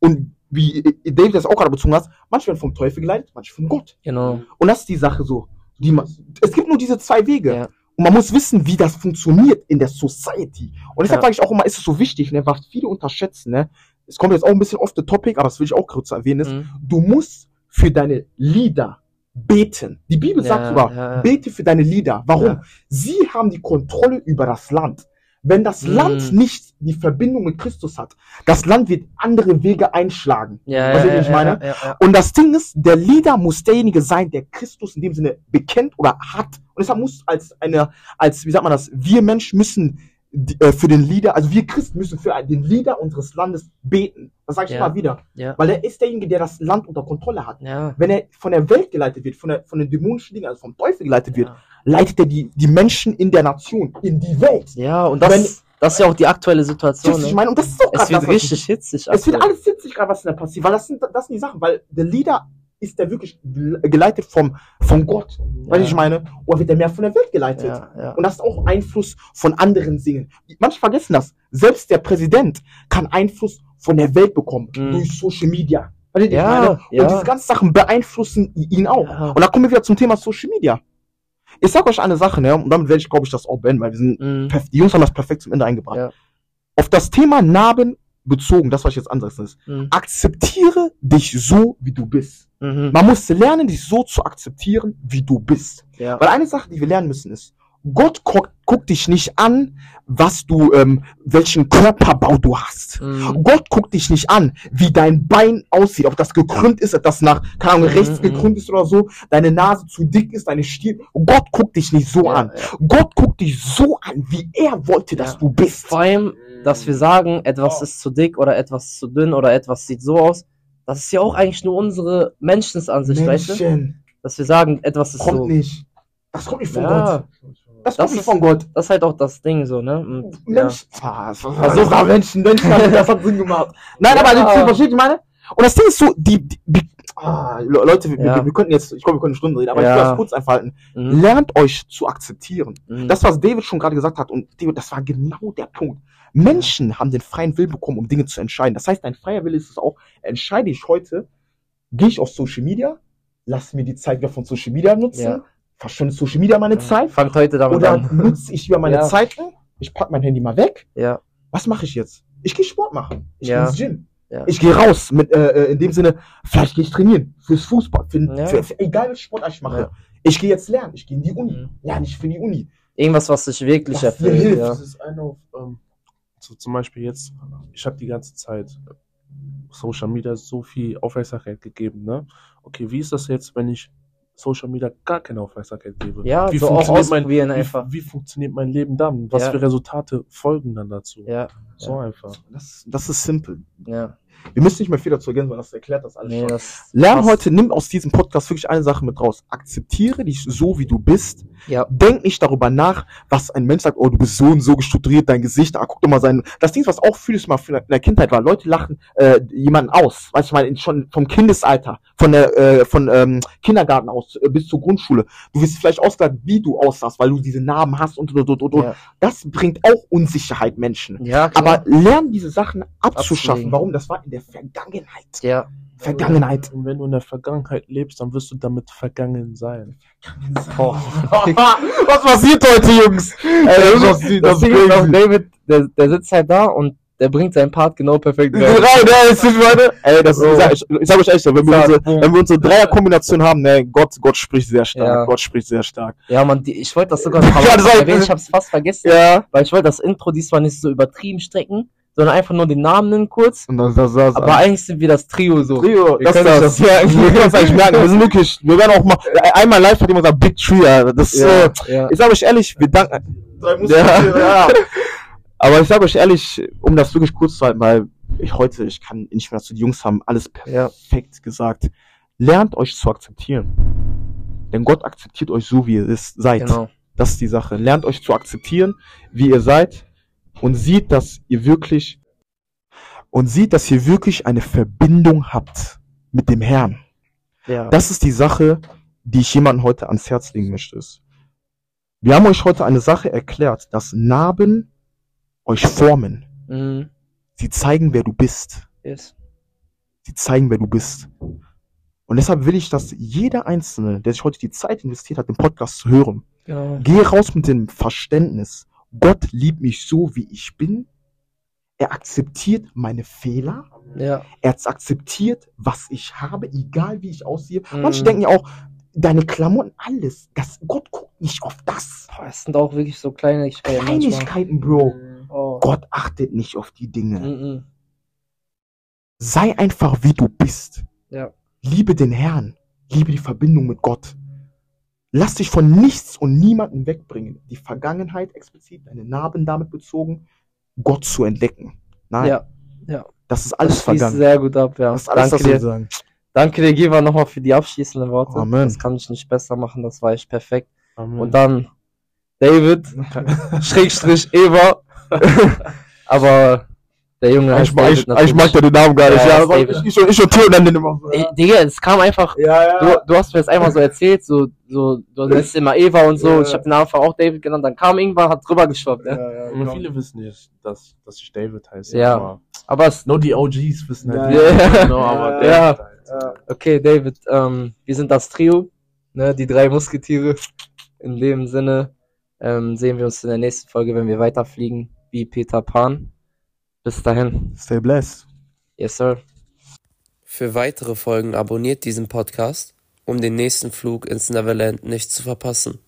und wie David das auch gerade bezogen hat, manche werden vom Teufel geleitet, manche von Gott. Genau. Und das ist die Sache so. Die es gibt nur diese zwei Wege. Ja. Und man muss wissen, wie das funktioniert in der Society. Und deshalb Ja. sage ich auch immer, ist es so wichtig, ne, was viele unterschätzen, ne? Es kommt jetzt auch ein bisschen off the topic, aber das will ich auch kurz erwähnen, ist, Mhm. du musst für deine Lieder beten. Die Bibel sagt Ja, sogar, ja, bete für deine Lieder. Warum? Sie haben die Kontrolle über das Land. Wenn das Mhm. Land nicht die Verbindung mit Christus hat, das Land wird andere Wege einschlagen. Ja, du, ja, ich ja, meine? Ja, ja, Und das Ding ist, der Leader muss derjenige sein, der Christus in dem Sinne bekennt oder hat. Und deshalb muss als eine, als, wie sagt man das, wir Menschen müssen die, äh, für den Leader, also wir Christen müssen für den Leader unseres Landes beten. Das sage ich immer wieder. Weil er ist derjenige, der das Land unter Kontrolle hat. Wenn er von der Welt geleitet wird, von, der, von den dämonischen Dingen, also vom Teufel geleitet wird, leitet er die, die Menschen in der Nation, in die Welt. ja, und das, Wenn- das ist ja auch die aktuelle Situation. Das, ich Ne? meine, und das ist auch Es wird das, ich- richtig hitzig. Es wird alles witzig gerade, was da passiert, weil das sind, das sind die Sachen, weil der Leader ist der wirklich geleitet vom, von Gott. Weißt du, ich meine? Oder wird er mehr von der Welt geleitet? Ja, ja. Und das ist auch Einfluss von anderen Dingen. Manche vergessen das. Selbst der Präsident kann Einfluss von der Welt bekommen Mhm. durch Social Media. Weißt du, ich Ja, meine? Und ja. diese ganzen Sachen beeinflussen ihn auch. Ja. Und da kommen wir wieder zum Thema Social Media. Ich sag euch eine Sache, ne? Und damit werde ich, glaube ich, das auch beenden, weil wir sind Mhm. die Jungs haben das perfekt zum Ende eingebracht. Ja. Auf das Thema Narben bezogen, das, was ich jetzt ansetzen ist, Mhm. akzeptiere dich so, wie du bist. Mhm. Man muss lernen, dich so zu akzeptieren, wie du bist. Ja. Weil eine Sache, die wir lernen müssen, ist, Gott guckt, guckt dich nicht an, was du, ähm, welchen Körperbau du hast. Mhm. Gott guckt dich nicht an, wie dein Bein aussieht, ob das gekrümmt ist, ob das nach, keine Ahnung, Mhm, rechts mhm. gekrümmt ist oder so, deine Nase zu dick ist, deine Stirn. Gott guckt dich nicht so Ja, an. ja. Gott guckt dich so an, wie er wollte, dass Ja. du bist. Vor allem, dass wir sagen, etwas ist zu dick oder etwas ist zu dünn oder etwas sieht so aus. Das ist ja auch eigentlich nur unsere Menschensansicht, weißt du? Menschen, Dass wir sagen, etwas ist kommt so. nicht. Das kommt nicht von. Gott. Das, Das ist- von Gott. Das ist halt auch das Ding so, ne? Und, ja. Mensch, was, was, was, was, Menschen, Menschen, das hat Sinn gemacht. Nein, Ja. aber das versteht ich meine? Und das Ding ist so, die, die, die ah, Le- Leute, wir, Ja. wir, wir könnten jetzt, ich glaube, wir können eine Stunde reden, aber Ja. ich will das kurz einfalten. Mhm. Lernt euch zu akzeptieren. Mhm. Das, was David schon gerade gesagt hat, und David, das war genau der Punkt. Menschen haben den freien Willen bekommen, um Dinge zu entscheiden. Das heißt, dein freier Wille ist es auch, entscheide ich heute, gehe ich auf Social Media, lass mir die Zeit wieder von Social Media nutzen, Ja. Verschwende Social Media meine Ja. Zeit, Fangt heute damit oder an. nutze ich wieder meine Ja. Zeiten, ich pack mein Handy mal weg, Ja. was mache ich jetzt? Ich gehe Sport machen. Ich Ja. gehe ins Gym. Ja. Ich gehe raus mit, äh, äh, in dem Sinne, vielleicht gehe ich trainieren, fürs Fußball, für, Ja. für, für egal welchen Sport ich mache. Ja. Ich gehe jetzt lernen, ich gehe in die Uni, Mhm. lerne ich für die Uni. Irgendwas, was sich wirklich Was dir erfüllt. hilft. Ja. Das ist eine auf, ähm, so zum Beispiel jetzt, ich habe die ganze Zeit äh, Social Media so viel Aufmerksamkeit gegeben, ne? Okay, wie ist das jetzt, wenn ich Social Media gar keine Aufmerksamkeit gebe? Ja, wie so auch funktioniert mein, wie, einfach. wie funktioniert mein Leben dann? Was Ja. für Resultate folgen dann dazu? Ja, So einfach. Das, das ist simpel. ja. Wir müssen nicht mehr viel dazu ergänzen, weil das erklärt das alles Nee, schon. das Lern heute, nimm aus diesem Podcast wirklich eine Sache mit raus. Akzeptiere dich so, wie du bist. Ja. Denk nicht darüber nach, was ein Mensch sagt, oh, du bist so und so gestrukturiert, dein Gesicht, ah, guck doch mal sein. Das Ding, was auch vieles mal in der Kindheit war, Leute lachen äh, jemanden aus. Weißt du, meine, schon vom Kindesalter, von der, äh, von ähm, Kindergarten aus äh, bis zur Grundschule. Du wirst vielleicht ausgelacht, wie du aussahst, weil du diese Narben hast und und und und. und. Ja, Das bringt auch Unsicherheit Menschen. ja klar. Aber lern diese Sachen abzuschaffen. Abzulegen. Warum? Das war in der Vergangenheit. ja, Vergangenheit. Und wenn du in der Vergangenheit lebst, dann wirst du damit vergangen sein. Boah. Was passiert heute, Jungs? Ey, das das, ist- das das ist. David, der, der sitzt halt da und der bringt seinen Part genau perfekt Rein, rein. ne, das ist, Leute. Ey, das ich sag, ich, ich sag euch echt so, wenn wir unsere, wenn wir unsere Dreierkombination haben, ne, Gott, Gott spricht sehr stark. Ja. Gott spricht sehr stark. Ja, man, die, ich wollte das sogar Ja, das erwähnen, ich hab's fast vergessen, Ja. weil ich wollte das Intro diesmal nicht so übertrieben strecken, sondern einfach nur den Namen nennen kurz. Und dann das, das, Aber eigentlich sind wir das Trio so. Trio, Wir das, können das, das- ja, wir können uns eigentlich merken. Wir sind wirklich, wir werden auch mal, einmal live hat jemand gesagt, Big Tree, ja, das, ja, äh, ja. ich sag euch ehrlich, wir danken, ja, ja. Aber ich sag euch ehrlich, um das wirklich kurz zu halten, weil ich heute, ich kann nicht mehr dazu, die Jungs haben alles Ja. perfekt gesagt. Lernt euch zu akzeptieren. Denn Gott akzeptiert euch so, wie ihr es seid. Genau. Das ist die Sache. Lernt euch zu akzeptieren, wie ihr seid und sieht, dass ihr wirklich und sieht, dass ihr wirklich eine Verbindung habt mit dem Herrn. Ja. Das ist die Sache, die ich jemandem heute ans Herz legen möchte. Wir haben euch heute eine Sache erklärt, dass Narben euch formen. Mhm. Sie zeigen, wer du bist. Yes. Sie zeigen, wer du bist. Und deshalb will ich, dass jeder Einzelne, der sich heute die Zeit investiert hat, den Podcast zu hören, Genau. Geh raus mit dem Verständnis. Gott liebt mich so, wie ich bin. Er akzeptiert meine Fehler. Ja. Er akzeptiert, was ich habe, egal wie ich aussehe. Mhm. Manche denken ja auch, deine Klamotten, alles. Das, Gott guckt nicht auf das. Boah, es sind auch wirklich so Kleinigkeiten. Kleinigkeiten, Bro. Oh. Gott achtet nicht auf die Dinge. Mhm. Sei einfach, wie du bist. Ja. Liebe den Herrn. Liebe die Verbindung mit Gott. Lass dich von nichts und niemanden wegbringen. Die Vergangenheit explizit, deine Narben damit bezogen, Gott zu entdecken. Nein, Ja. Ja. das ist alles das vergangen. sehr gut ab, ja. Das ist alles, Danke was dir. sagen. Danke dir, Giva, nochmal für die abschließenden Worte. Amen. Das kann ich nicht besser machen, das war echt perfekt. Amen. Und dann David, Schrägstrich Eva. Aber der Junge heißt Ich, mag- ich, David ich mag ja den Namen gar nicht. Ja, Ja, David. ich, ich, und- ich und Theo nennen den immer. so. Ey, Digga, es kam einfach, Ja, du, du hast mir das einmal so erzählt, so, so, du nennst immer Eva und so, Ja. ich habe den Anfang auch David genannt, dann kam irgendwann, hat drüber geschwappt, ja. ja, Aber viele wissen nicht, dass, dass ich David heiße. Ja. aber Aber es, Nur die OGs wissen halt. Ja, ja. genau, aber Ja. David halt. okay, David, ähm, wir sind das Trio, ne, die drei Musketiere. In dem Sinne, ähm, sehen wir uns in der nächsten Folge, wenn wir weiterfliegen, wie Peter Pan. Bis dahin. Stay blessed. Yes, sir. Für weitere Folgen abonniert diesen Podcast, um den nächsten Flug ins Neverland nicht zu verpassen.